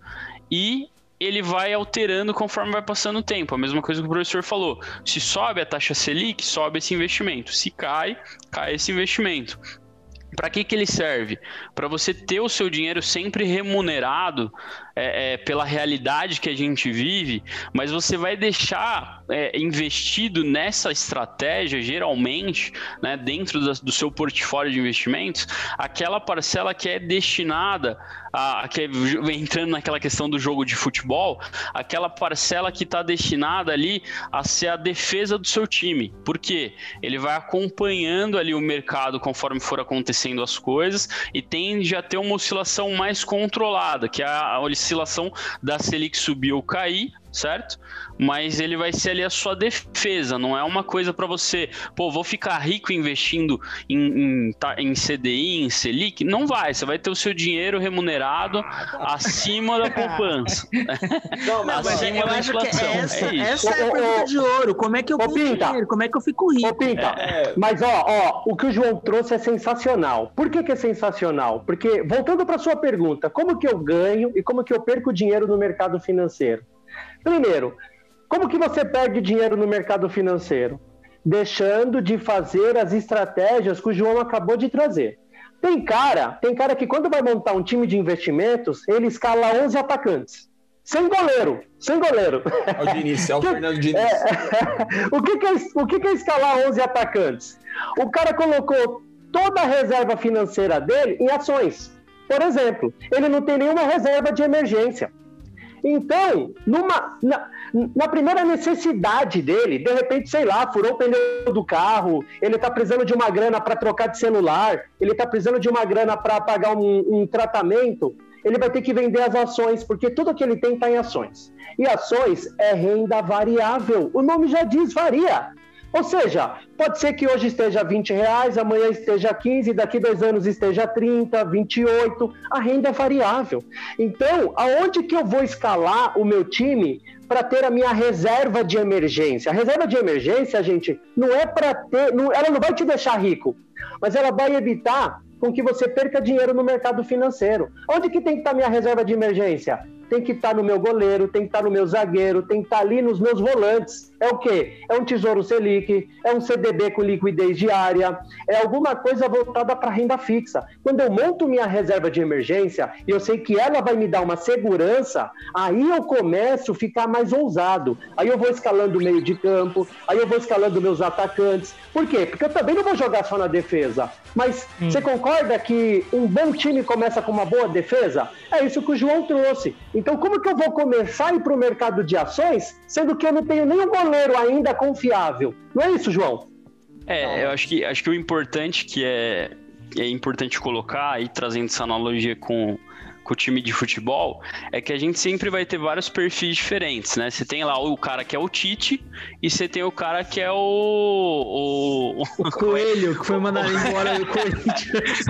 E ele vai alterando conforme vai passando o tempo. A mesma coisa que o professor falou. Se sobe a taxa Selic, sobe esse investimento. Se cai, cai esse investimento. Para que, que ele serve? Para você ter o seu dinheiro sempre remunerado é, é, pela realidade que a gente vive, mas você vai deixar é, investido nessa estratégia, geralmente, né, dentro da- do seu portfólio de investimentos, aquela parcela que é destinada a, a que é, entrando naquela questão do jogo de futebol, aquela parcela que está destinada ali a ser a defesa do seu time. Por quê? Ele vai acompanhando ali o mercado conforme for acontecendo as coisas e tende a ter uma oscilação mais controlada, que é a oscilação da Selic subir ou cair, certo? Mas ele vai ser ali a sua defesa, não é uma coisa para você, pô, vou ficar rico investindo em, em, em CDI, em Selic. Não vai, você vai ter o seu dinheiro remunerado acima da poupança. Não, mas acima eu da acho que inflação. essa, é essa é a pergunta de ouro. Como é que eu ô, Pinta. dinheiro? Como é que eu fico rico? Ô, Pinta, É. mas ó, ó, o que o João trouxe é sensacional. Por que, que é sensacional? Porque, voltando para sua pergunta, como que eu ganho e como que eu perco dinheiro no mercado financeiro? Primeiro, como que você perde dinheiro no mercado financeiro? Deixando de fazer as estratégias que o João acabou de trazer. Tem cara, tem cara que quando vai montar um time de investimentos, ele escala 11 atacantes. Sem goleiro, sem goleiro. É o Diniz, é o Fernando Diniz. o que, que é, o que, que é escalar 11 atacantes? O cara colocou toda a reserva financeira dele em ações. Por exemplo, ele não tem nenhuma reserva de emergência. Então, numa, na, na primeira necessidade dele, de repente, sei lá, furou o pneu do carro, ele está precisando de uma grana para trocar de celular, ele está precisando de uma grana para pagar um, um tratamento, ele vai ter que vender as ações, porque tudo que ele tem está em ações. E ações é renda variável. O nome já diz, varia. Ou seja, pode ser que hoje esteja 20 reais, amanhã esteja 15, daqui dois anos esteja 30, 28. A renda é variável. Então, aonde que eu vou escalar o meu time para ter a minha reserva de emergência? A reserva de emergência, gente, não é para ter, não- ela não vai te deixar rico, mas ela vai evitar com que você perca dinheiro no mercado financeiro. Onde que tem que estar minha reserva de emergência? Tem que estar no meu goleiro, tem que estar no meu zagueiro, tem que estar ali nos meus volantes. É o quê? É um Tesouro Selic, é um CDB com liquidez diária, é alguma coisa voltada para renda fixa. Quando eu monto minha reserva de emergência e eu sei que ela vai me dar uma segurança, aí eu começo a ficar mais ousado. Aí eu vou escalando o meio de campo, aí eu vou escalando meus atacantes. Por quê? Porque eu também não vou jogar só na defesa. Mas você concorda que um bom time começa com uma boa defesa? É isso que o João trouxe. Então, como que eu vou começar a ir para o mercado de ações, sendo que eu não tenho nenhum goleiro ainda confiável? Não é isso, João? É, eu acho que, acho que o importante que é, é importante colocar, aí trazendo essa analogia com, com o time de futebol, é que a gente sempre vai ter vários perfis diferentes, né? Você tem lá o cara que é o Tite e você tem o cara que é o. o... O coelho que foi mandado embora do Corinthians.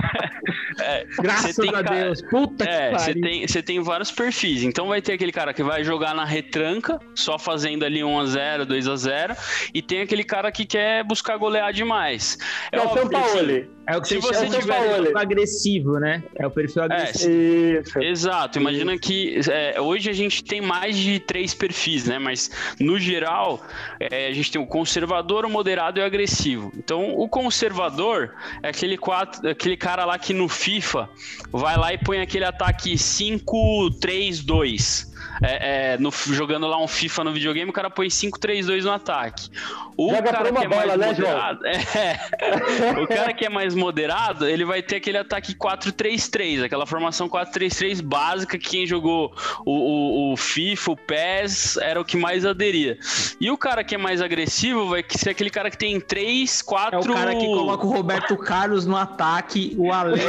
É, Graças você tem a ca- Deus. Puta É, que você pariu. tem, você tem vários perfis. Então vai ter aquele cara que vai jogar na retranca, só fazendo ali 1x0, 2x0. E tem aquele cara que quer buscar golear demais. É o óbvio São que, assim, Paulo. É o que Se você você chama de tiver- perfil agressivo, né? É o perfil agressivo. Isso. Exato, imagina que é, hoje a gente tem mais de três perfis, né? Mas no geral é, a gente tem o conservador, o moderado e o agressivo. Então o conservador é aquele, quatro, aquele cara lá que no FIFA vai lá e põe aquele ataque 5-3-2. É, é, no- jogando lá um FIFA no videogame, o cara põe 5-3-2 no ataque. O Joga cara que é bola, mais né, João? moderado, é, o cara que é mais moderado, ele vai ter aquele ataque 4-3-3, aquela formação 4-3-3 básica que quem jogou o, o- o FIFA, o PES, era o que mais aderia. E o cara que é mais agressivo vai ser aquele cara que tem 3, 4... É o cara que coloca o Roberto Carlos no ataque, o Ale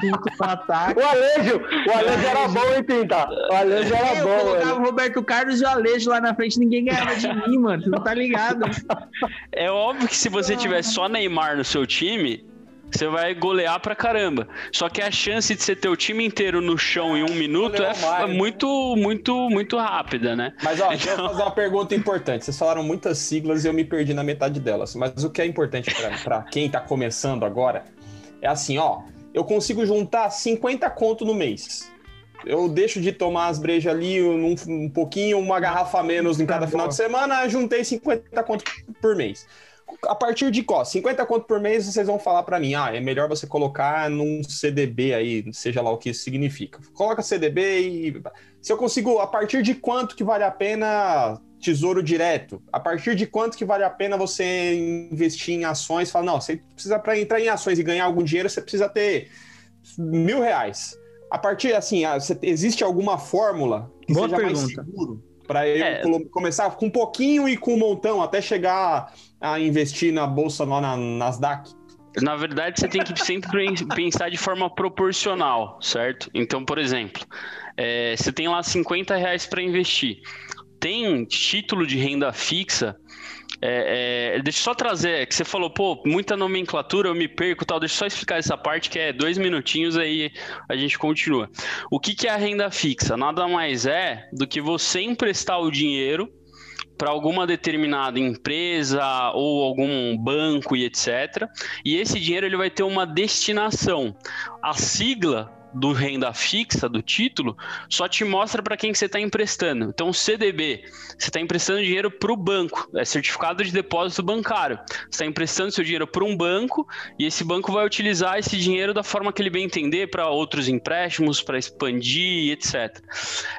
Pinto no ataque. O Alejo, o Alejo era bom, hein, Pinta? O Alejo era É, eu bom, colocava o Roberto Carlos e o Alejo lá na frente, ninguém ganhava de mim, mano. Tu não tá ligado? É óbvio que se você tiver só Neymar no seu time, você vai golear pra caramba. Só que a chance de você ter o time inteiro no chão em um minuto é, mais, é muito, muito, muito rápida, né? Mas ó, deixa eu fazer uma pergunta importante. Vocês falaram muitas siglas e eu me perdi na metade delas. Mas o que é importante pra quem tá começando agora é assim, ó. Eu consigo juntar 50 conto no mês. Eu deixo de tomar as brejas ali um, um pouquinho, uma garrafa a menos em cada final de semana, juntei 50 conto por mês. A partir de qual? 50 conto por mês, vocês vão falar para mim, ah, é melhor você colocar num CDB aí, seja lá o que isso significa. Coloca CDB e se eu consigo, a partir de quanto que vale a pena tesouro direto? A partir de quanto que vale a pena você investir em ações? Fala, não, você precisa para entrar em ações e ganhar algum dinheiro, você precisa ter mil reais. A partir, assim, existe alguma fórmula que Boa seja pergunta. mais seguro para eu É. começar com um pouquinho e com um montão até chegar a investir na bolsa lá na Nasdaq? Na verdade, você tem que sempre pensar de forma proporcional, certo? Então, por exemplo, é, você tem lá 50 reais para investir. Tem título de renda fixa. É, é, deixa eu só trazer, que você falou, pô, muita nomenclatura, eu me perco tal. Deixa eu só explicar essa parte que é dois minutinhos aí a gente continua. O que, que é a renda fixa? Nada mais é do que você emprestar o dinheiro para alguma determinada empresa ou algum banco e etc. E esse dinheiro ele vai ter uma destinação. A sigla do renda fixa do título só te mostra para quem que você está emprestando. Então, o CDB, você está emprestando dinheiro para o banco, é certificado de depósito bancário. Você está emprestando seu dinheiro para um banco e esse banco vai utilizar esse dinheiro da forma que ele bem entender para outros empréstimos, para expandir, etc.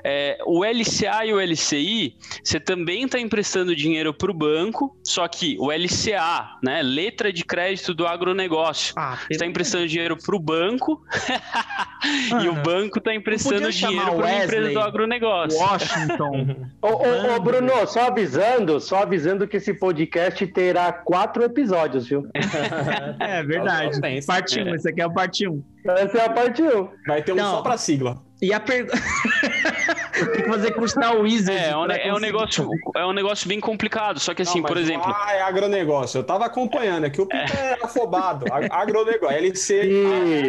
É, o LCA e o LCI, você também está emprestando dinheiro para o banco, só que o LCA, né, letra de crédito do agronegócio, Ah, você está emprestando dinheiro para o banco e o banco está emprestando dinheiro chamar para uma empresa do agronegócio. Washington. Ô, ô, ô, Bruno, só avisando, só avisando que esse podcast terá quatro episódios, viu? é verdade. Pensa. Parte 1, um, esse aqui é o parte 1. Um. Essa é a parte 1. Vai ter um Não. só para sigla. E a pergunta. Tem que fazer custar o Wizard. É, é um, é um conseguir. negócio, é um negócio bem complicado. Só que assim, Não, por exemplo, Ah, é agronegócio. Eu tava acompanhando aqui. O Pita é afobado. A- Agronegócio. LC.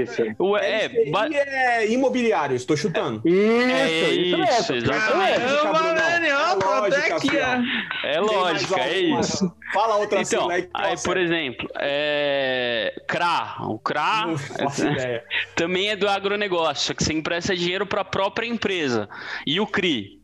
Isso, o, é, LCI ba- é imobiliário, estou chutando. isso, É isso, isso, mesmo. exatamente. É tô até aqui, ó. é lógica, é isso. Fala outra Então, sigla aí por exemplo, é, CRA. O CRA Não ideia. também é do agronegócio, só que você empresta dinheiro para a própria empresa. E o CRI,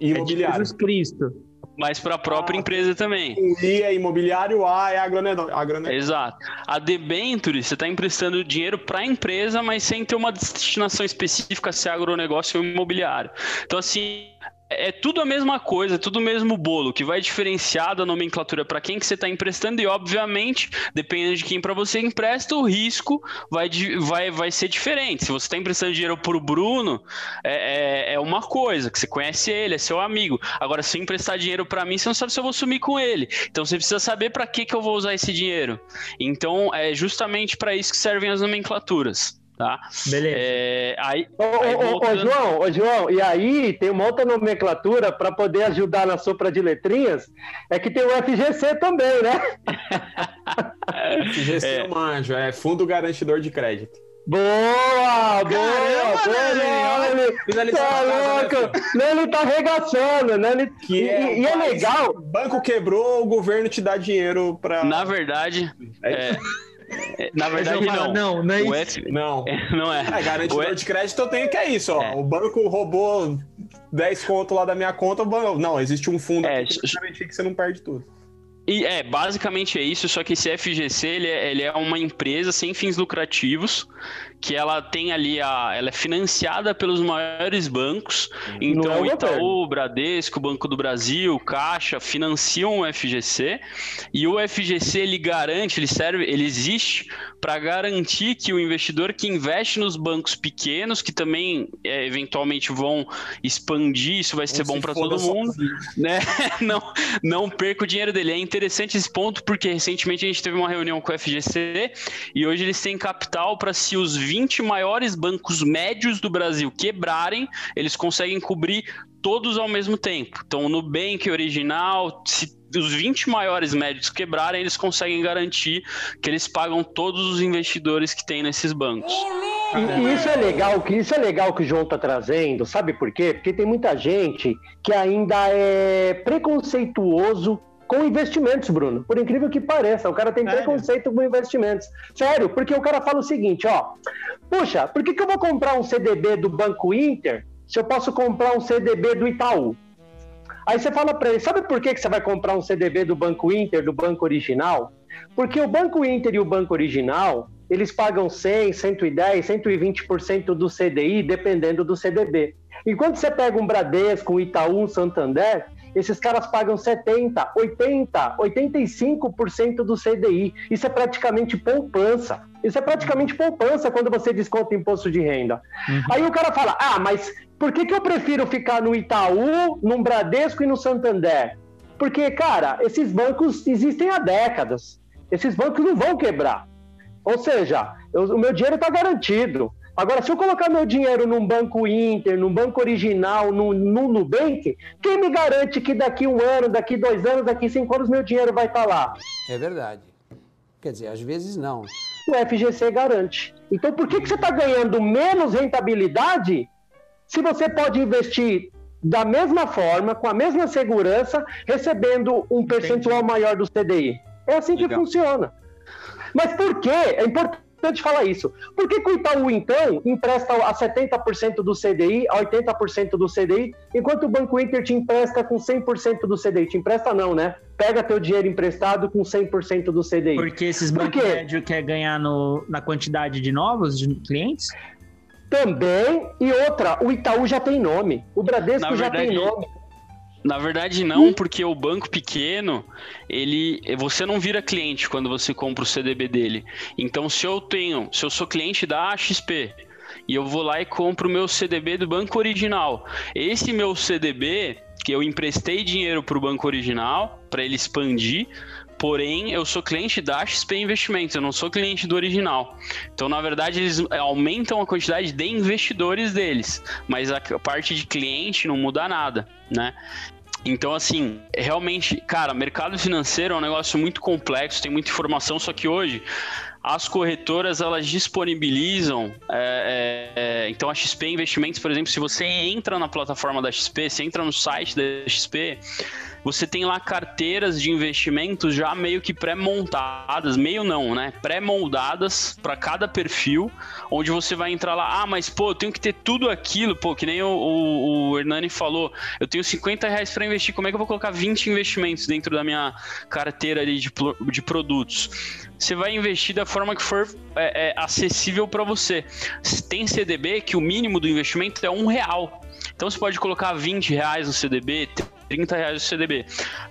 Imobiliário. Jesus Cristo. mas para a própria Ah, empresa também. O I é imobiliário, o A é agronegócio. agronegócio. Exato. A debenture, você está emprestando dinheiro para a empresa, mas sem ter uma destinação específica se é agronegócio ou imobiliário. Então, assim, é tudo a mesma coisa, é tudo o mesmo bolo. Que vai diferenciar da nomenclatura para quem que você está emprestando e, obviamente, dependendo de quem para você empresta, o risco vai, vai, vai ser diferente. Se você está emprestando dinheiro para o Bruno, é, é, é uma coisa, que você conhece ele, é seu amigo. Agora, se emprestar dinheiro para mim, você não sabe se eu vou sumir com ele. Então, você precisa saber para que, que eu vou usar esse dinheiro. Então, é justamente para isso que servem as nomenclaturas. Tá? Beleza. É, aí, Ô, aí ô, ô, ô, voltando- João, ô, João, e aí tem uma outra nomenclatura para poder ajudar na sopa de letrinhas, é que tem o FGC também, né? FGC É. eu manjo, é Fundo Garantidor de Crédito. Boa, boa, Caramba, boa, lição Tá né, louco, Nani tá arregaçando, Nani. Que E, é, e é legal, O banco quebrou, o governo te dá dinheiro pra. na verdade, É é, é, na verdade não. Não, não é isso. F, Não. é, não é. É, garantidor O E- de crédito eu tenho que é isso, ó. É. O banco roubou 10 conto lá da minha conta, o banco... Não, existe um fundo É, que garantir que você não perde tudo. E é, basicamente é isso, só que esse FGC, ele é, ele é uma empresa sem fins lucrativos, que ela tem ali a. Ela é financiada pelos maiores bancos. Então, Não é o Itaú, Bradesco, Banco do Brasil, Caixa financiam o FGC. E o FGC ele garante, ele serve, ele existe para garantir que o investidor que investe nos bancos pequenos, que também é, eventualmente vão expandir, isso vai ser bom para todo mundo sozinho. né? Não, não perca o dinheiro dele. É interessante esse ponto porque recentemente a gente teve uma reunião com o FGC e hoje eles têm capital para se os 20 maiores bancos médios do Brasil quebrarem, eles conseguem cobrir todos ao mesmo tempo. Então, o Nubank original, se os 20 maiores médios quebrarem, eles conseguem garantir que eles pagam todos os investidores que tem nesses bancos. E, isso é legal, que isso é legal que o João está trazendo, sabe por quê? Porque tem muita gente que ainda é preconceituoso com investimentos, Bruno. Por incrível que pareça, o cara tem Sério? preconceito com investimentos. Sério, porque o cara fala o seguinte, ó. Puxa, por que, que eu vou comprar um CDB do Banco Inter se eu posso comprar um CDB do Itaú? Aí você fala para ele, sabe por que, que você vai comprar um CDB do Banco Inter, do Banco Original? Porque o Banco Inter e o Banco Original, eles pagam 100, 110, 120% do CDI, dependendo do CDB. Enquanto você pega um Bradesco, um Itaú, um Santander, esses caras pagam 70, 80, 85% do CDI. Isso é praticamente poupança. Isso é praticamente poupança quando você desconta imposto de renda. Aí o cara fala: ah, mas por que, que eu prefiro ficar no Itaú, no Bradesco e no Santander? Porque, cara, esses bancos existem há décadas. Esses bancos não vão quebrar. Ou seja, eu- o meu dinheiro está garantido. Agora, se eu colocar meu dinheiro num banco Inter, num banco original, num, num Nubank, quem me garante que daqui um ano, daqui dois anos, daqui cinco anos, meu dinheiro vai estar lá? É verdade. Quer dizer, às vezes não. O FGC garante. Então, por que, que você está ganhando menos rentabilidade se você pode investir da mesma forma, com a mesma segurança, recebendo um percentual maior do CDI? É assim que Legal. funciona. Mas por quê? É importante falar isso. Por que, que o Itaú, então, empresta a 70% do CDI, a 80% do CDI, enquanto o Banco Inter te empresta com 100% do CDI? Te empresta não, né? Pega teu dinheiro emprestado com 100% do CDI. Porque esses Por bancos médios querem ganhar no, na quantidade de novos de clientes? Também, e outra, o Itaú já tem nome, o Bradesco Na já tem nome. Na verdade, não, porque o banco pequeno, ele, você não vira cliente quando você compra o CDB dele. Então, se eu tenho, se eu sou cliente da XP e eu vou lá e compro o meu CDB do banco original, esse meu CDB que eu emprestei dinheiro para o banco original para ele expandir, porém eu sou cliente da XP Investimentos, eu não sou cliente do original. Então, na verdade, eles aumentam a quantidade de investidores deles, mas a parte de cliente não muda nada, né? Então, assim, realmente, cara, mercado financeiro é um negócio muito complexo, tem muita informação, só que hoje as corretoras elas disponibilizam. é, é, é, então, a XP Investimentos, por exemplo, se você entra na plataforma da XP, você entra no site da XP, você tem lá carteiras de investimentos já meio que pré-montadas, meio não, né? Pré-moldadas para cada perfil, onde você vai entrar lá, ah, mas pô, eu tenho que ter tudo aquilo, pô, que nem o, o, o Hernani falou, eu tenho 50 reais para investir, como é que eu vou colocar 20 investimentos dentro da minha carteira ali de, de produtos? Você vai investir da forma que for é, é, acessível para você. Tem CDB que o mínimo do investimento é um real. Então você pode colocar 20 reais no CDB, 30 reais no CDB.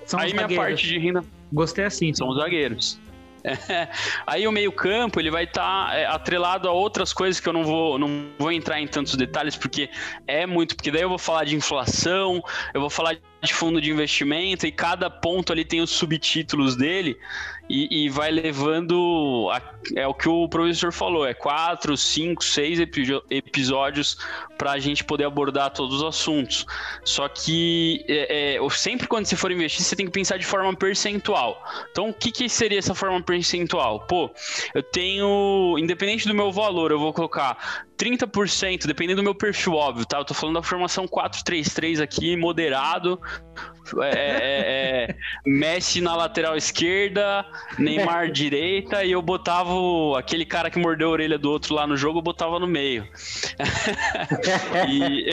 São Aí minha zagueiros. parte de renda Gostei assim. são os zagueiros. É. Aí o meio-campo ele vai estar atrelado a outras coisas que eu não vou, não vou entrar em tantos detalhes, porque é muito. Porque daí eu vou falar de inflação, eu vou falar de fundo de investimento, e cada ponto ali tem os subtítulos dele, e, e vai levando. a- é o que o professor falou: é quatro, cinco, seis epi- episódios para a gente poder abordar todos os assuntos. Só que é, é, sempre quando você for investir, você tem que pensar de forma percentual. Então, o que, que seria essa forma percentual? Pô, eu tenho, independente do meu valor, eu vou colocar 30%, dependendo do meu perfil, óbvio, tá? Eu tô falando da formação 433 aqui, moderado. É, é, é, Messi na lateral esquerda, Neymar direita, e eu botava o- aquele cara que mordeu a orelha do outro lá no jogo, eu botava no meio. E,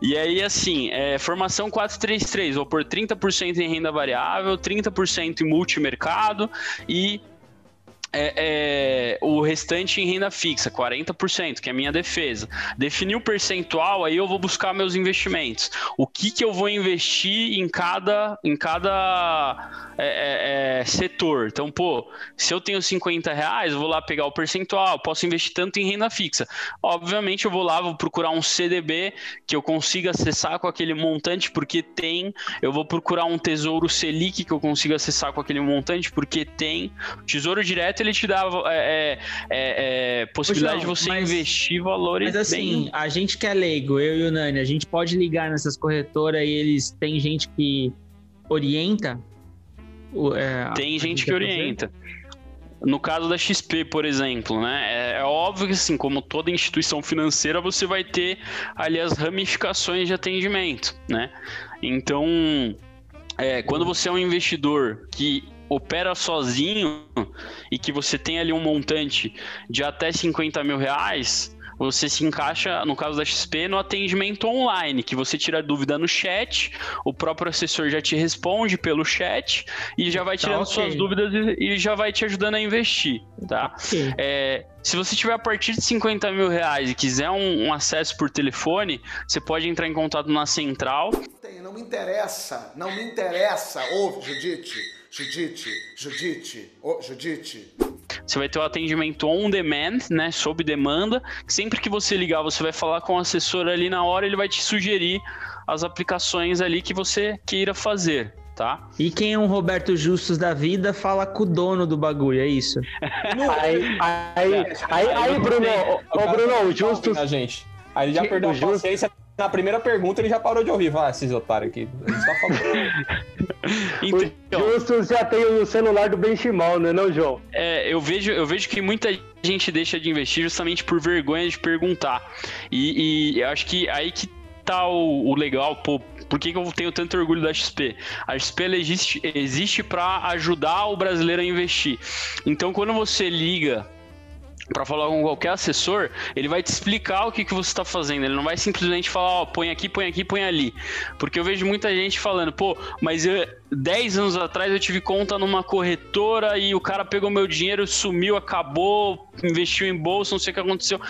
e aí, assim, é, formação 433, vou pôr 30% em renda variável, 30% em multimercado e é, é, o restante em renda fixa, 40%, que é a minha defesa. Definir o percentual, aí eu vou buscar meus investimentos. O que, que eu vou investir em cada, em cada é, é, é, setor. Então, pô, se eu tenho 50 reais, eu vou lá pegar o percentual, posso investir tanto em renda fixa. Obviamente, eu vou lá, vou procurar um CDB que eu consiga acessar com aquele montante, porque tem. Eu vou procurar um tesouro Selic que eu consiga acessar com aquele montante, porque tem. Tesouro direto ele te dá é, é, é, é, possibilidade João, de você mas- investir valores Mas assim, bem. a gente que é leigo, eu e o Nani, a gente pode ligar nessas corretoras e eles tem gente que orienta? É, Tem gente que orienta. No caso da XP, por exemplo, né? É, é óbvio que assim, como toda instituição financeira, você vai ter ali as ramificações de atendimento, né? Então, é, quando você é um investidor que opera sozinho e que você tem ali um montante de até 50 mil reais, você se encaixa, no caso da XP, no atendimento online, que você tira dúvida no chat, o próprio assessor já te responde pelo chat e já vai Tá, tirando ok. suas dúvidas e, e já vai te ajudando a investir, tá? Ok. É, se você tiver a partir de 50 mil reais e quiser um, um acesso por telefone, você pode entrar em contato na central não me interessa, não me interessa. Ouve, Judite, Judite, Judite, ô, Judite. Você vai ter o atendimento on demand, né? Sob demanda. Sempre que você ligar, você vai falar com o assessor ali na hora, ele vai te sugerir as aplicações ali que você queira fazer, tá? E quem é um Roberto Justus da vida fala com o dono do bagulho, é isso? Aí, aí, aí, aí, Bruno, ô, Bruno, o Justus. A gente. Aí ele já perdeu a o paciência. Na primeira pergunta ele já parou de ouvir. Vai, ah, esses otários aqui. Tá falando. Então, O Justus já tem o celular do Benchimol, não é não, João? É, eu vejo, eu vejo que muita gente deixa de investir justamente por vergonha de perguntar. E, e eu acho que aí que tá o, o legal, pô. Por que, que eu tenho tanto orgulho da XP? A XP existe, existe para ajudar o brasileiro a investir. Então, quando você liga para falar com qualquer assessor, ele vai te explicar o que, que você está fazendo. Ele não vai simplesmente falar, ó, põe aqui, põe aqui, põe ali. Porque eu vejo muita gente falando, pô, mas eu, 10 anos atrás eu tive conta numa corretora e o cara pegou meu dinheiro, sumiu, acabou, investiu em bolsa, não sei o que aconteceu.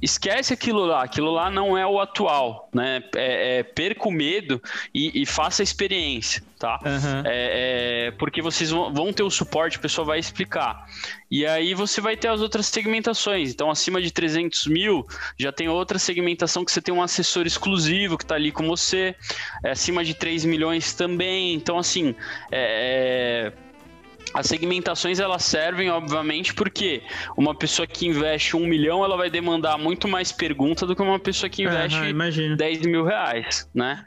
Esquece aquilo lá, aquilo lá não é o atual, né? É, é, perca o medo e, e faça a experiência, tá? É, é, porque vocês vão, vão ter o suporte, a pessoa vai explicar. E aí você vai ter as outras segmentações. Então, acima de 300 mil, já tem outra segmentação que você tem um assessor exclusivo que está ali com você. É, acima de 3 milhões também. Então, assim, é, é, as segmentações elas servem, obviamente, porque uma pessoa que investe um milhão, ela vai demandar muito mais pergunta do que uma pessoa que investe imagino. 10 mil reais, né?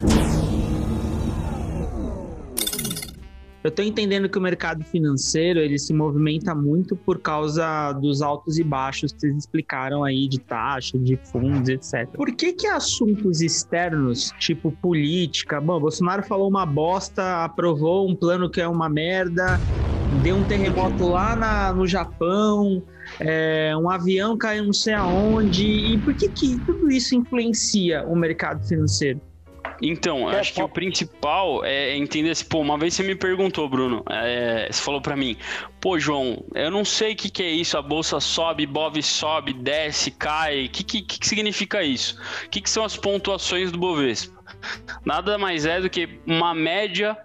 Eu tô entendendo que o mercado financeiro ele se movimenta muito por causa dos altos e baixos que vocês explicaram aí de taxa, de fundos, etc. Por que que assuntos externos, tipo política, bom, Bolsonaro falou uma bosta, aprovou um plano que é uma merda, deu um terremoto lá na- no Japão, é, um avião caiu não sei aonde, e por que que tudo isso influencia o mercado financeiro? Então, acho que o principal é entender assim, pô, uma vez você me perguntou, Bruno, é, você falou pra mim, pô, João, eu não sei o que, que é isso, a bolsa sobe, Bov sobe, desce, cai, o que, que, que significa isso? O que, que são as pontuações do Bovespa? Nada mais é do que uma média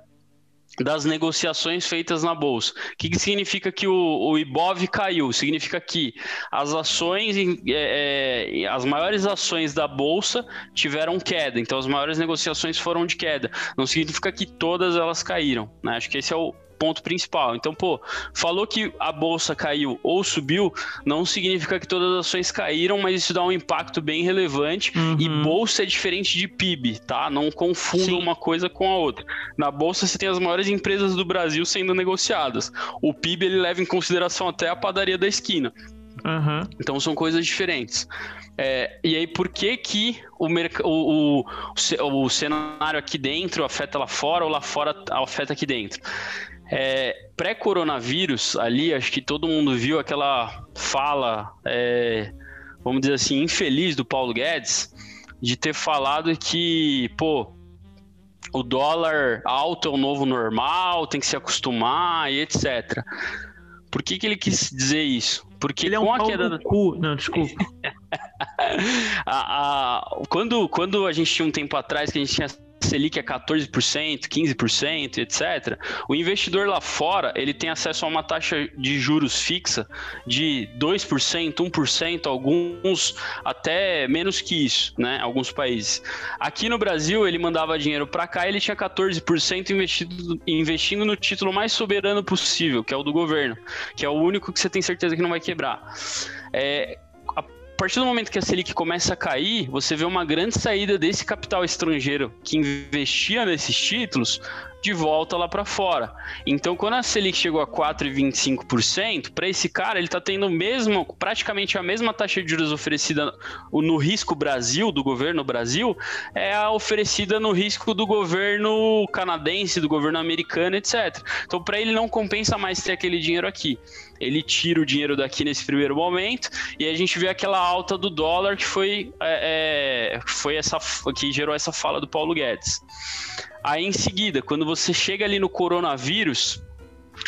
das negociações feitas na bolsa. O que, que significa que o, o Ibov caiu? Significa que as ações, é, é, as maiores ações da bolsa tiveram queda, então as maiores negociações foram de queda. Não significa que todas elas caíram, né? Acho que esse é o ponto principal. Então, pô, falou que a bolsa caiu ou subiu, não significa que todas as ações caíram, mas isso dá um impacto bem relevante. E bolsa é diferente de PIB, tá? Não confunda uma coisa com a outra. Na bolsa você tem as maiores empresas do Brasil sendo negociadas. O PIB ele leva em consideração até a padaria da esquina. Então são coisas diferentes. É, e aí, por que que o, o, o, o cenário aqui dentro afeta lá fora ou lá fora afeta aqui dentro? É, Pré-coronavírus, ali, acho que todo mundo viu aquela fala, é, vamos dizer assim, infeliz do Paulo Guedes, de ter falado que, pô, o dólar alto é o novo normal, tem que se acostumar e etc. Por que, que ele quis dizer isso? Porque Ele é um com a queda cu. Não, desculpa. a, a- quando, quando a gente tinha um tempo atrás que a gente tinha Selic a 14%, 15%, etc. O investidor lá fora, ele tem acesso a uma taxa de juros fixa de 2%, 1%, alguns até menos que isso, né? Alguns países. Aqui no Brasil, ele mandava dinheiro para cá, ele tinha 14% investido, investindo no título mais soberano possível, que é o do governo, que é o único que você tem certeza que não vai quebrar. É, partir do momento que a Selic começa a cair, você vê uma grande saída desse capital estrangeiro que investia nesses títulos de volta lá para fora. Então, quando a Selic chegou a 4,25%, para esse cara, ele está tendo mesmo, praticamente a mesma taxa de juros oferecida no risco Brasil, do governo Brasil, é a oferecida no risco do governo canadense, do governo americano, etc. Então, para ele não compensa mais ter aquele dinheiro aqui. Ele tira o dinheiro daqui nesse primeiro momento e a gente vê aquela alta do dólar que foi, é, é foi essa que gerou essa fala do Paulo Guedes. Aí em seguida, quando você chega ali no coronavírus,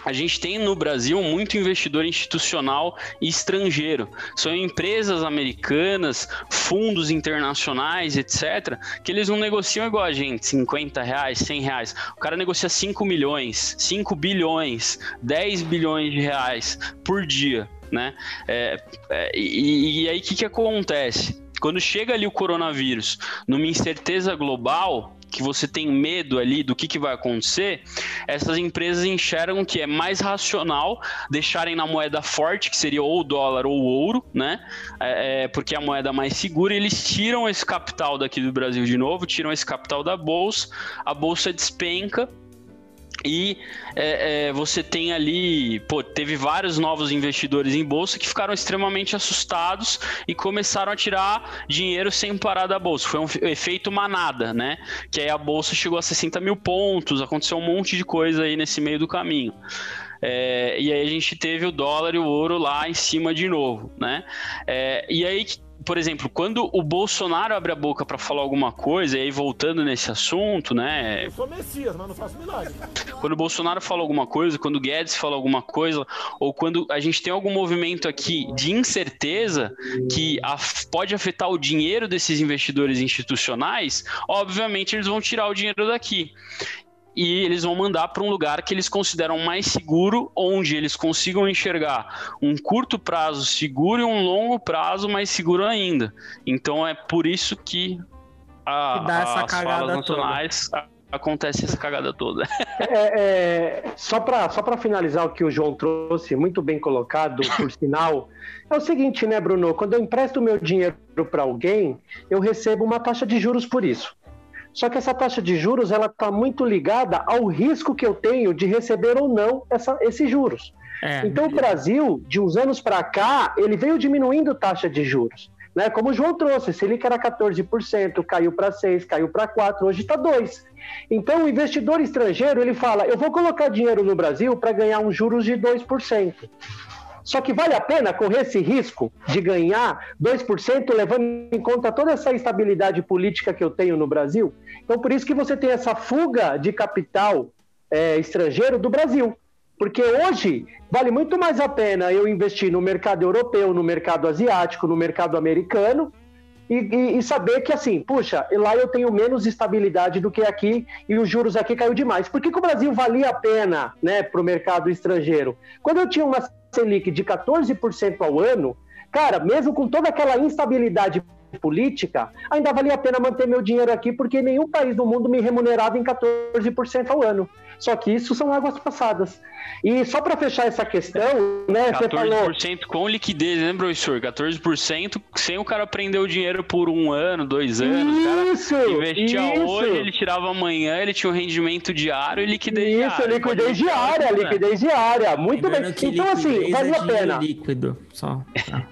a gente tem no Brasil muito investidor institucional e estrangeiro. São empresas americanas, fundos internacionais, etc., que eles não negociam igual a gente, 50 reais, 100 reais. O cara negocia 5 milhões, 5 bilhões, 10 bilhões de reais por dia, né? É, é, e, e aí o que, que acontece? Quando chega ali o coronavírus numa incerteza global, que você tem medo ali do que, que vai acontecer, essas empresas enxergam que é mais racional deixarem na moeda forte, que seria ou o dólar ou o ouro, né? É, é, porque é a moeda mais segura, eles tiram esse capital daqui do Brasil de novo, tiram esse capital da bolsa, a bolsa despenca e é, é, você tem ali, pô, teve vários novos investidores em bolsa que ficaram extremamente assustados e começaram a tirar dinheiro sem parar da bolsa. Foi um efeito manada, né? Que aí a bolsa chegou a 60 mil pontos, aconteceu um monte de coisa aí nesse meio do caminho. É, e aí a gente teve o dólar e o ouro lá em cima de novo, né? É, e aí por exemplo, quando o Bolsonaro abre a boca para falar alguma coisa, e aí voltando nesse assunto, né? Eu sou Messias, mas não faço milagre. Quando o Bolsonaro fala alguma coisa, quando o Guedes fala alguma coisa, ou quando a gente tem algum movimento aqui de incerteza que pode afetar o dinheiro desses investidores institucionais, obviamente eles vão tirar o dinheiro daqui e eles vão mandar para um lugar que eles consideram mais seguro, onde eles consigam enxergar um curto prazo seguro e um longo prazo mais seguro ainda. Então é por isso que, a, que dá essa as cagada falas nacionais toda. acontece essa cagada toda. É, é, só para só finalizar o que o João trouxe, muito bem colocado, por sinal, é o seguinte, né, Bruno? Quando eu empresto meu dinheiro para alguém, eu recebo uma taxa de juros por isso. Só que essa taxa de juros ela está muito ligada ao risco que eu tenho de receber ou não essa, esses juros. É. Então o Brasil, de uns anos para cá, ele veio diminuindo taxa de juros. Né? Como o João trouxe, Selic era 14%, caiu para 6%, caiu para 4%, hoje está 2%. Então o investidor estrangeiro ele fala, eu vou colocar dinheiro no Brasil para ganhar uns juros de 2%. Só que vale a pena correr esse risco de ganhar 2%, levando em conta toda essa instabilidade política que eu tenho no Brasil? Então, por isso que você tem essa fuga de capital é, estrangeiro do Brasil. Porque hoje vale muito mais a pena eu investir no mercado europeu, no mercado asiático, no mercado americano, e, e, e, saber que, assim, puxa, lá eu tenho menos estabilidade do que aqui e os juros aqui caiu demais. Por que, que o Brasil valia a pena né, para o mercado estrangeiro? Quando eu tinha uma Selic de 14% ao ano, cara, mesmo com toda aquela instabilidade política, ainda valia a pena manter meu dinheiro aqui, porque nenhum país do mundo me remunerava em 14% ao ano. Só que isso são águas passadas. E só para fechar essa questão, né? 14% falou... com liquidez, né, professor? 14% sem o cara prender o dinheiro por um ano, dois anos. Isso! O cara investia isso. hoje, ele tirava amanhã, ele tinha um rendimento diário e liquidez isso, diária. Isso, liquidez diária, né? liquidez diária. Muito bem. Então, assim, vale a pena. líquido, só.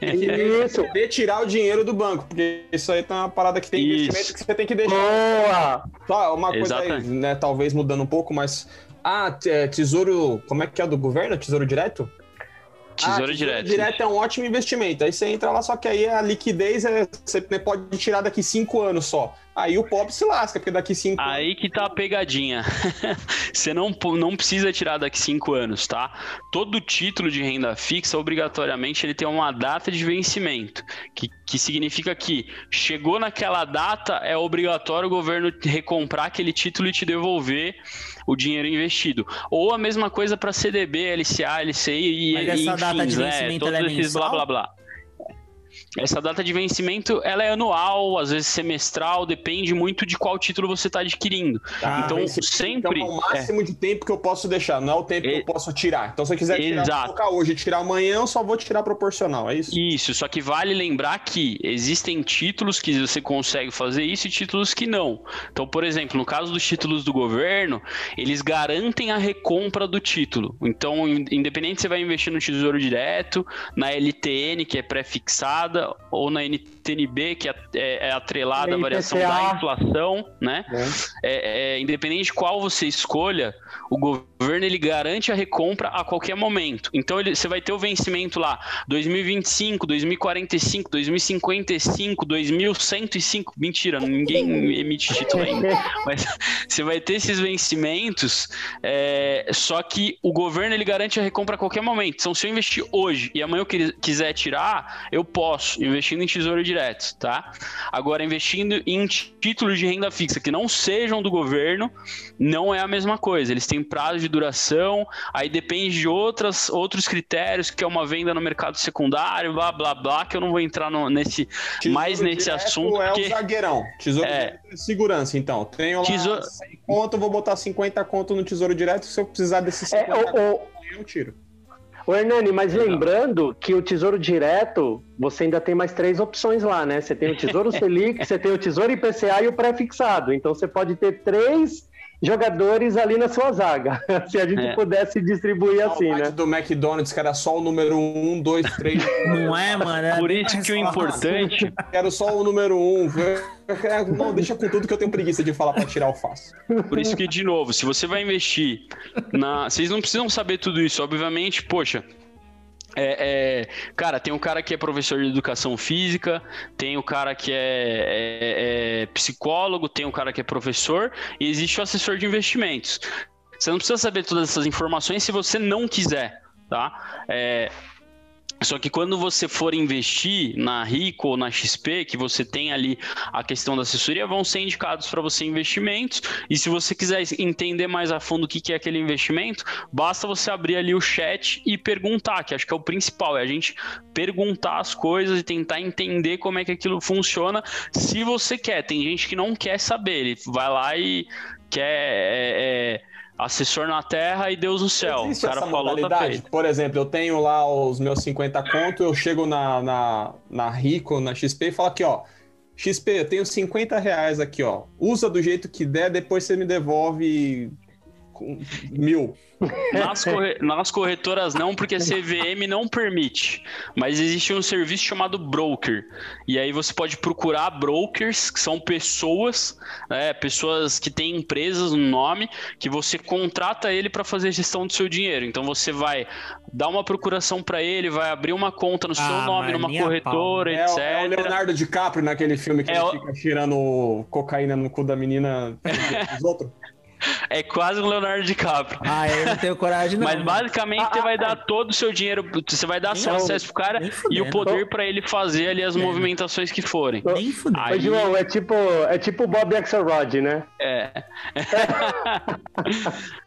isso. De tirar o dinheiro do banco, porque isso aí tá uma parada que tem isso. investimento que você tem que deixar. Boa! Só uma coisa aí, né, talvez mudando um pouco, mas ah, é, tesouro. Como é que é do governo? Tesouro direto? Tesouro, ah, tesouro direto. direto é um ótimo investimento. Aí você entra lá, só que aí a liquidez é, você pode tirar daqui cinco anos só. Aí o pobre se lasca, porque daqui cinco Aí que tá a pegadinha. Você não, não precisa tirar daqui cinco anos, tá? Todo título de renda fixa, obrigatoriamente, ele tem uma data de vencimento. Que, que significa que chegou naquela data, é obrigatório o governo recomprar aquele título e te devolver o dinheiro investido. Ou a mesma coisa para CDB, LCA, LCI Mas e essa enfim, data de né? vencimento todos é esses mensal? blá blá blá. Essa data de vencimento ela é anual, às vezes semestral, depende muito de qual título você está adquirindo. Tá, então, vencimento, sempre. Então, é o máximo de tempo que eu posso deixar, não é o tempo que eu posso tirar. Então, se eu quiser tirar, Exato. colocar hoje e tirar amanhã, eu só vou tirar proporcional, é isso? Isso, só que vale lembrar que existem títulos que você consegue fazer isso e títulos que não. Então, por exemplo, no caso dos títulos do governo, eles garantem a recompra do título. Então, in- independente se você vai investir no Tesouro Direto, na LTN, que é pré-fixada, ou na NTNB, que é, é- é atrelada à variação da inflação, né? É, é, independente de qual você escolha, o governo ele garante a recompra a qualquer momento. Então ele, você vai ter o vencimento lá 2025, 2045, 2055, 2105. Mentira, ninguém emite título ainda. Mas você vai ter esses vencimentos, é, só que o governo ele garante a recompra a qualquer momento. Então, se eu investir hoje e amanhã eu qui- quiser tirar, eu posso, investindo em tesouro direto, tá? Agora, investindo em títulos de renda fixa que não sejam do governo, não é a mesma coisa. Eles têm prazo de duração, aí depende de outras, outros critérios, que é uma venda no mercado secundário, blá blá blá, que eu não vou entrar no- nesse, mais nesse Direto assunto. É porque- o zagueirão. Tesouro É. direto é segurança, então. Tenho lá Tesouro- 100 conto, eu vou botar 50 conto no tesouro direto. Se eu precisar desses É, 50 o- conto, eu tiro. Ô Hernani, mas lembrando que o Tesouro Direto, você ainda tem mais três opções lá, né? Você tem o Tesouro Selic, você tem o Tesouro IPCA e o pré-fixado. Então você pode ter três jogadores ali na sua zaga, se a gente É. pudesse distribuir assim, né? do McDonald's, que era só o número 1, 2, 3. Não é, mano? É Por isso que o importante. Quero só o número 1. Não, deixa com tudo que eu tenho preguiça de falar pra tirar o fácil. Por isso que, de novo, se você vai investir na. Vocês não precisam saber tudo isso, obviamente, poxa. É, é, cara, tem um cara que é professor de educação física, tem o cara que é, é- é psicólogo, tem o cara que é professor e existe o assessor de investimentos. Você não precisa saber todas essas informações se você não quiser, tá? Só que quando você for investir na Rico ou na XP, que você tem ali a questão da assessoria, vão ser indicados para você investimentos. E se você quiser entender mais a fundo o que que é aquele investimento, basta você abrir ali o chat e perguntar, que acho que é o principal, é a gente perguntar as coisas e tentar entender como é que aquilo funciona, se você quer. Tem gente que não quer saber, ele vai lá e quer. é, é, Assessor na terra e Deus no céu. Existe o cara essa falou, tá modalidade? feito. Por exemplo, eu tenho lá os meus 50 conto, eu chego na, na, na Rico, na XP e falo aqui, ó. XP, eu tenho 50 reais aqui, ó. Usa do jeito que der, depois você me devolve com mil. Nas, corre- nas corretoras não, porque a CVM não permite. Mas existe um serviço chamado broker. E aí você pode procurar brokers, que são pessoas, né, pessoas que têm empresas no nome, que você contrata ele para fazer a gestão do seu dinheiro. Então você vai dar uma procuração para ele, vai abrir uma conta no seu Ah, nome, numa corretora, É, etc. o- é o Leonardo DiCaprio naquele filme que É ele o- fica tirando cocaína no cu da menina dos outros. É quase um Leonardo DiCaprio. Ah, eu não tenho coragem, não. Mas basicamente você vai dar todo o seu dinheiro, você vai dar seu Não, acesso pro cara e o poder pra ele fazer ali as movimentações que forem. Nem fudeu. Ô, João, é tipo, é tipo o Bob Axelrod, né? É.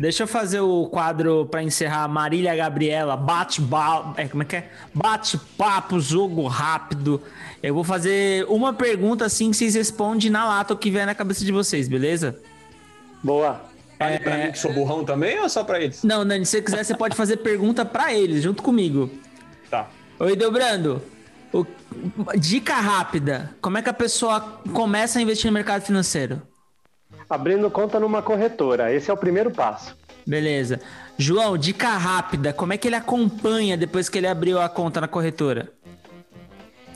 Deixa eu fazer o quadro pra encerrar. Marília Gabriela, bate ba... é, como é que é? Bate papo, jogo rápido. Eu vou fazer uma pergunta assim que vocês respondem na lata o que vier na cabeça de vocês, beleza? Boa. Vale pra mim que sou burrão também ou só pra eles? Não, Nani, se você quiser, você pode fazer pergunta pra eles, junto comigo. Tá. Oi, Delbrando. O- Dica rápida. Como é que a pessoa começa a investir no mercado financeiro? Abrindo conta numa corretora. Esse é o primeiro passo. Beleza. João, dica rápida. Como é que ele acompanha depois que ele abriu a conta na corretora?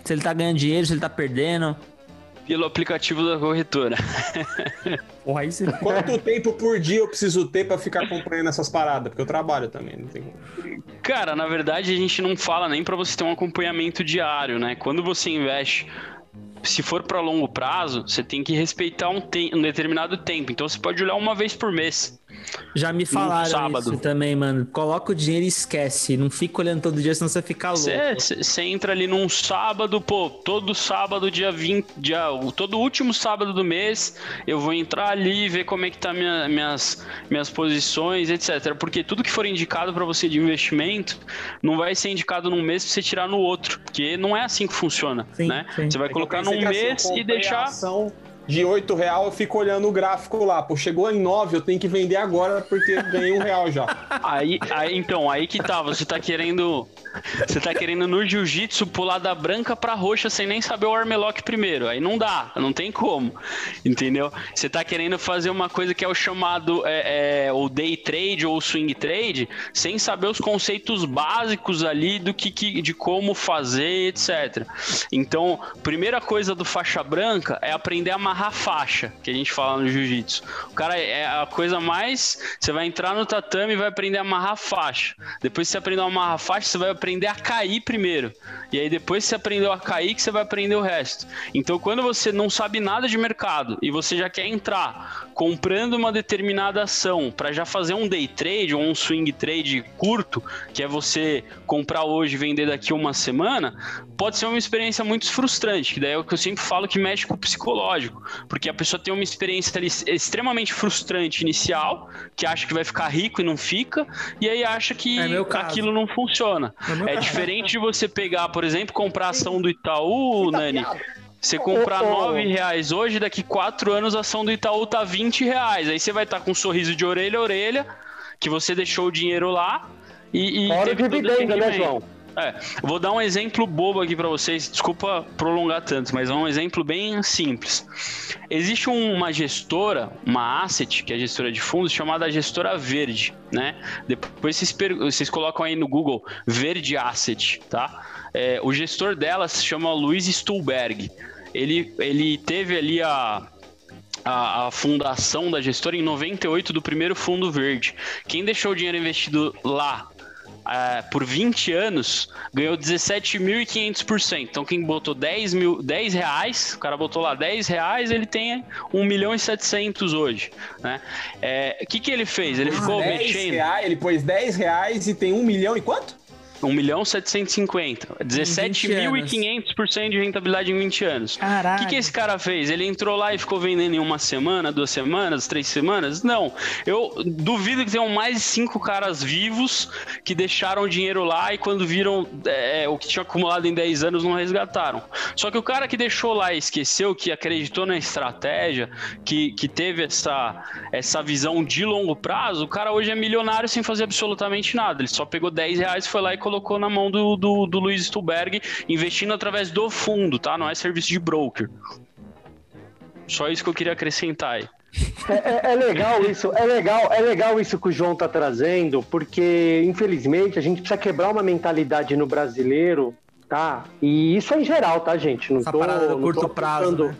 Se ele tá ganhando dinheiro, se ele tá perdendo. Pelo aplicativo da corretora. Porra, você... Quanto tempo por dia eu preciso ter pra ficar acompanhando essas paradas? Porque eu trabalho também, não tem. Cara, na verdade a gente não fala nem pra você ter um acompanhamento diário, né? Quando você investe se for para longo prazo, você tem que respeitar um, um determinado tempo. Então você pode olhar uma vez por mês. Já me falaram sábado. isso também, mano. Coloca o dinheiro e esquece. Não fica olhando todo dia, senão você fica louco. Você entra ali num sábado, pô, todo sábado, dia 20, dia, todo último sábado do mês, eu vou entrar ali e ver como é que tá minha- minhas, minhas posições, etc. Porque tudo que for indicado para você de investimento não vai ser indicado num mês pra você tirar no outro. Porque não é assim que funciona, né? Você vai É colocar num assim, mês e deixar. ação de 8 real, eu fico olhando o gráfico lá. Pô, chegou em 9, eu tenho que vender agora porque ganhei um real já. Aí, aí, então, aí que tá, você tá querendo. Você tá querendo no jiu-jitsu pular da branca pra roxa sem nem saber o armlock primeiro. Aí não dá, não tem como. Entendeu? Você tá querendo fazer uma coisa que é o chamado é, é, o day trade ou swing trade, sem saber os conceitos básicos ali do que, que- de como fazer, etc. Então, primeira coisa do faixa branca é aprender a amarrar faixa, que a gente fala no jiu-jitsu. O cara é a coisa mais. Você vai entrar no tatame e vai aprender a amarrar faixa. Depois que você aprender a amarrar faixa, você vai aprender a cair primeiro. E aí depois que você aprendeu a cair, que você vai aprender o resto. Então, quando você não sabe nada de mercado e você já quer entrar comprando uma determinada ação para já fazer um day trade ou um swing trade curto, que é você comprar hoje e vender daqui uma semana, pode ser uma experiência muito frustrante, que daí é o que eu sempre falo que mexe com o psicológico, porque a pessoa tem uma experiência ali extremamente frustrante inicial, que acha que vai ficar rico e não fica, e aí acha que É aquilo não funciona. É É diferente de você pegar, por exemplo, comprar a ação do Itaú, Nani. Você comprar. 9 reais hoje, daqui 4 anos a ação do Itaú tá 20 reais. Aí você vai estar com um sorriso de orelha a orelha, que você deixou o dinheiro lá e. e Fora o teve todo esse dividendo, né. João? É, vou dar um exemplo bobo aqui pra vocês, desculpa prolongar tanto, mas é um exemplo bem simples. Existe um- uma gestora, uma asset, que é gestora de fundos, chamada gestora verde, né? Depois vocês, vocês colocam aí no Google Verde Asset, tá? É, o gestor dela se chama Luiz Stuhlberg. Ele, ele teve ali a, a, a fundação da gestora em 98 do primeiro fundo verde. Quem deixou o dinheiro investido lá é, por 20 anos ganhou 17.500%. Então quem botou 10, mil, 10 reais, o cara botou lá 10 reais, ele tem 1 milhão e 700 hoje. né? É, O que, que ele fez? Ele ficou 10 mexendo. reais, ele pôs 10 reais e tem 1 milhão e quanto? 1 milhão 750. 17.500% de rentabilidade em 20 anos. O que, que esse cara fez? Ele entrou lá e ficou vendendo em uma semana, duas semanas, três semanas? Não. Eu duvido que tenham mais de cinco caras vivos que deixaram o dinheiro lá e quando viram é, o que tinha acumulado em 10 anos não resgataram. Só que o cara que deixou lá e esqueceu, que acreditou na estratégia, que, que teve essa, essa visão de longo prazo, o cara hoje é milionário sem fazer absolutamente nada. Ele só pegou 10 reais, foi lá e colocou na mão do, do, do Luiz Stuberg, investindo através do fundo, tá? Não é serviço de broker. Só isso que eu queria acrescentar aí. É, é- é legal isso, é legal, é legal isso que o João tá trazendo, porque infelizmente a gente precisa quebrar uma mentalidade no brasileiro, tá? E isso é em geral, tá, gente? Não Essa tô, parada do não curto tô prazo, né?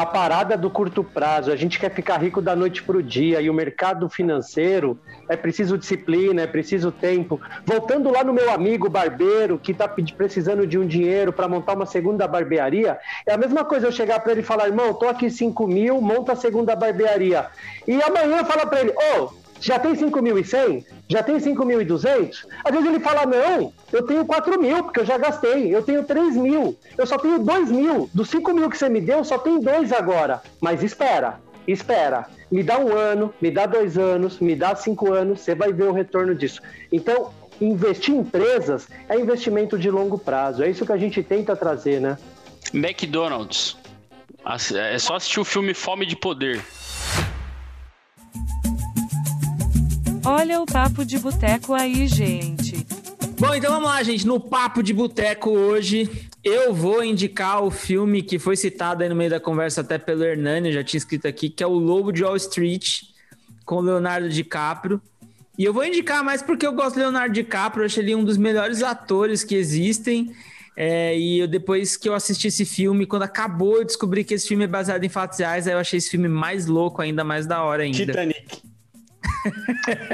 A parada do curto prazo, a gente quer ficar rico da noite pro dia e o mercado financeiro é preciso disciplina, é preciso tempo. Voltando lá no meu amigo barbeiro que tá pedi- precisando de um dinheiro para montar uma segunda barbearia, é a mesma coisa eu chegar para ele e falar, irmão, tô aqui 5 mil, monta a segunda barbearia. E amanhã eu falar para ele, ô, já tem 5.100? Já tem 5.200? Às vezes ele fala, não, eu tenho 4 mil, porque eu já gastei. Eu tenho 3 mil. Eu só tenho 2 mil. Dos 5 mil que você me deu, só tem 2 agora. Mas espera, espera. Me dá um ano, me dá dois anos, me dá cinco anos, você vai ver o retorno disso. Então, investir em empresas é investimento de longo prazo. É isso que a gente tenta trazer, né? McDonald's. É só assistir o filme Fome de Poder. Olha o papo de boteco aí, gente. Bom, então vamos lá, gente. No Papo de Boteco hoje, eu vou indicar o filme que foi citado aí no meio da conversa até pelo Hernani, eu já tinha escrito aqui, que é O Lobo de Wall Street, com Leonardo DiCaprio. E eu vou indicar mais porque eu gosto do Leonardo DiCaprio, eu acho ele um dos melhores atores que existem. É, e eu, depois que eu assisti esse filme, quando acabou, eu descobri que esse filme é baseado em fatos reais, aí eu achei esse filme mais louco, ainda mais da hora ainda. Titanic.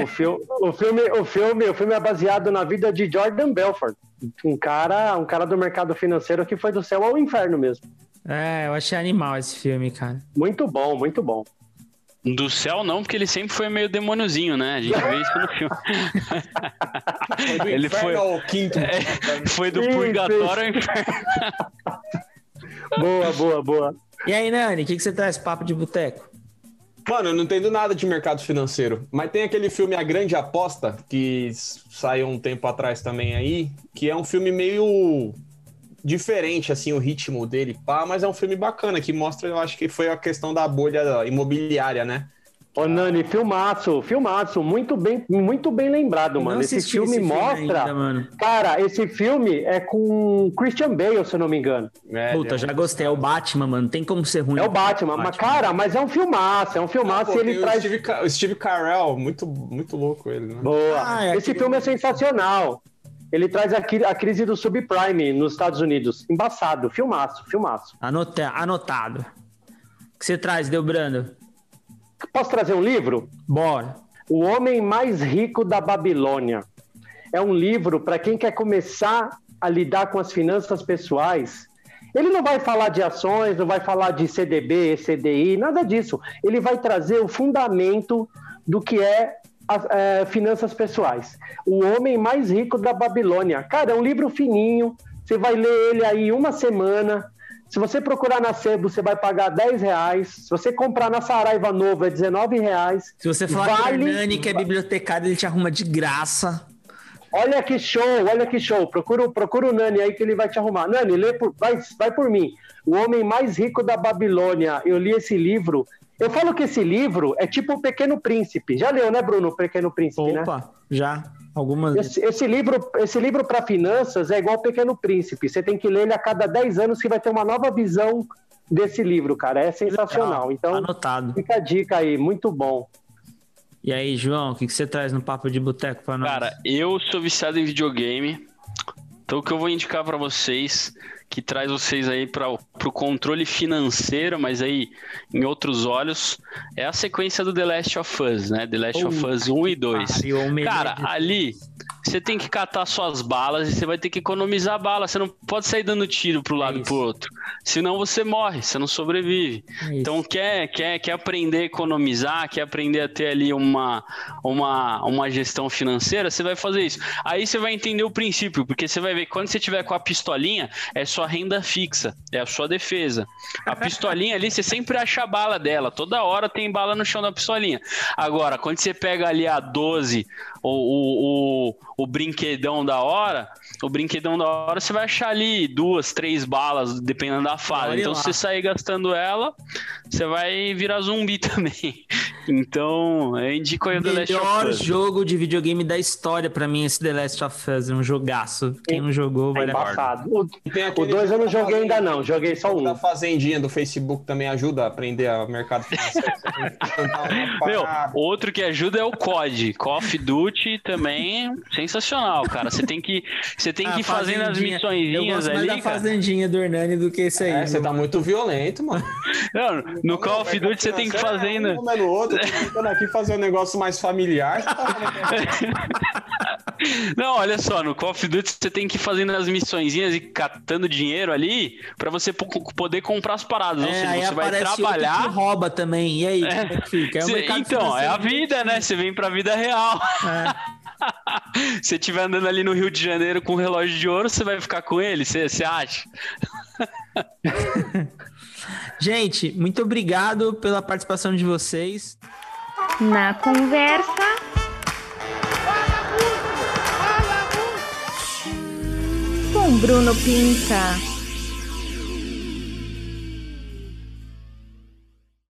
O filme, o filme, o filme, o filme é baseado na vida de Jordan Belfort, um cara, um cara do mercado financeiro que foi do céu ao inferno mesmo. É, eu achei animal esse filme, cara. Muito bom, muito bom. Do céu não, porque ele sempre foi meio demôniozinho, né? A gente vê isso no filme. do ele foi, ao quinto. É, foi do purgatório ao inferno. Boa, boa, boa. E aí, Nani, o que, que você traz? Papo de boteco? Mano, eu não entendo nada de mercado financeiro. Mas tem aquele filme A Grande Aposta, que saiu um tempo atrás também aí, que é um filme meio diferente, assim, o ritmo dele, pá, mas é um filme bacana, que mostra, eu acho que foi a questão da bolha imobiliária, né? Ô, Nani, filmaço, filmaço, muito bem, muito bem lembrado, mano. não Esse filme esse filme mostra. ainda, mano. Cara, esse filme é com Christian Bale, se eu não me engano. É, Puta, já gostei. É o Batman, mano. Tem como ser ruim. É o Batman, mas cara, mas é um filmaço, é um filmaço Pô, e ele traz. o, Steve, o Steve Carell, muito, muito louco ele, né? Boa. Ah, é Esse aquele- filme é sensacional. Ele traz a, a crise do subprime nos Estados Unidos. Embaçado, filmaço, filmaço. Anota- anotado. O que você traz, Delbrando? Posso trazer um livro? Bora. O Homem Mais Rico da Babilônia. É um livro para quem quer começar a lidar com as finanças pessoais. Ele não vai falar de ações, não vai falar de CDB, CDI, nada disso. Ele vai trazer o fundamento do que é as é, finanças pessoais. O Homem Mais Rico da Babilônia. Cara, é um livro fininho. Você vai ler ele aí uma semana. Se você procurar na Sebo, você vai pagar 10 reais. Se você comprar na Saraiva Novo, é 19 reais. Se você falar Vale- que o Hernani, que é bibliotecário, ele te arruma de graça. Olha que show, olha que show. Procura, procura o Nani aí que ele vai te arrumar. Nani, lê por, vai, vai por mim. O Homem Mais Rico da Babilônia. Eu li esse livro. Eu falo que esse livro é tipo o Pequeno Príncipe. Já leu, né, Bruno? O Pequeno Príncipe, né? Opa, já. Algumas. Esse, esse livro, esse livro para finanças é igual o Pequeno Príncipe. Você tem que ler ele a cada 10 anos que vai ter uma nova visão desse livro, cara. É sensacional. Então, Anotado. fica a dica aí, muito bom. E aí, João, o que, que você traz no Papo de Boteco pra nós? Cara, eu sou viciado em videogame. Então o que eu vou indicar pra vocês, que traz vocês aí para o controle financeiro, mas aí em outros olhos, é a sequência do The Last of Us, né? The Last of Puta Us 1 e 2. pariu, o melhor Cara, ali você tem que catar suas balas e você vai ter que economizar bala. Você não pode sair dando tiro pro lado e pro outro. Senão você morre, você não sobrevive. Então quer, quer, quer aprender a economizar, quer aprender a ter ali uma, uma, uma gestão financeira, você vai fazer isso. Aí você vai entender o princípio, porque você vai ver que quando você tiver com a pistolinha, é sua renda fixa, é a sua defesa. A pistolinha ali, você sempre acha a bala dela. Toda hora tem bala no chão da pistolinha. Agora, quando você pega ali a 12, o, o, o, o brinquedão da hora, o brinquedão da hora você vai achar ali duas, três balas, dependendo da fase. Então, lá. se você sair gastando ela, você vai virar zumbi também. Então, eu indico aí o The Last Melhor of Us. jogo de videogame da história pra mim, esse The Last of Us. É um jogaço. Quem não jogou, É vai dar. embaçado. O, o dois eu não joguei ainda não, joguei só Da um. Fazendinha do Facebook também ajuda a aprender o mercado financeiro. Tentar uma Meu, outro que ajuda é o COD. Call of Duty também sensacional, cara. Você tem que, você tem que ir fazendo as missõezinhas gosto mais ali, da cara. fazendinha do Hernani do que esse aí. É, você tá muito violento, mano. Não, no Call of Duty você tem que ir fazendo. Um no outro, tentando aqui fazer um negócio mais familiar. Não, olha só, no Call of Duty você tem que ir fazendo as missõezinhas e catando dinheiro ali pra você po- poder comprar as paradas. Ou É, seja, aí você vai outro trabalhar. que rouba também. E aí, É. como é que fica? É o Cê- mercado então, é a vida, né? Você vem pra vida real. Se você estiver andando ali no Rio de Janeiro com um relógio de ouro, você vai ficar com ele? Você você acha? Gente, muito obrigado pela participação de vocês. Na conversa. Com Bruno Pinta.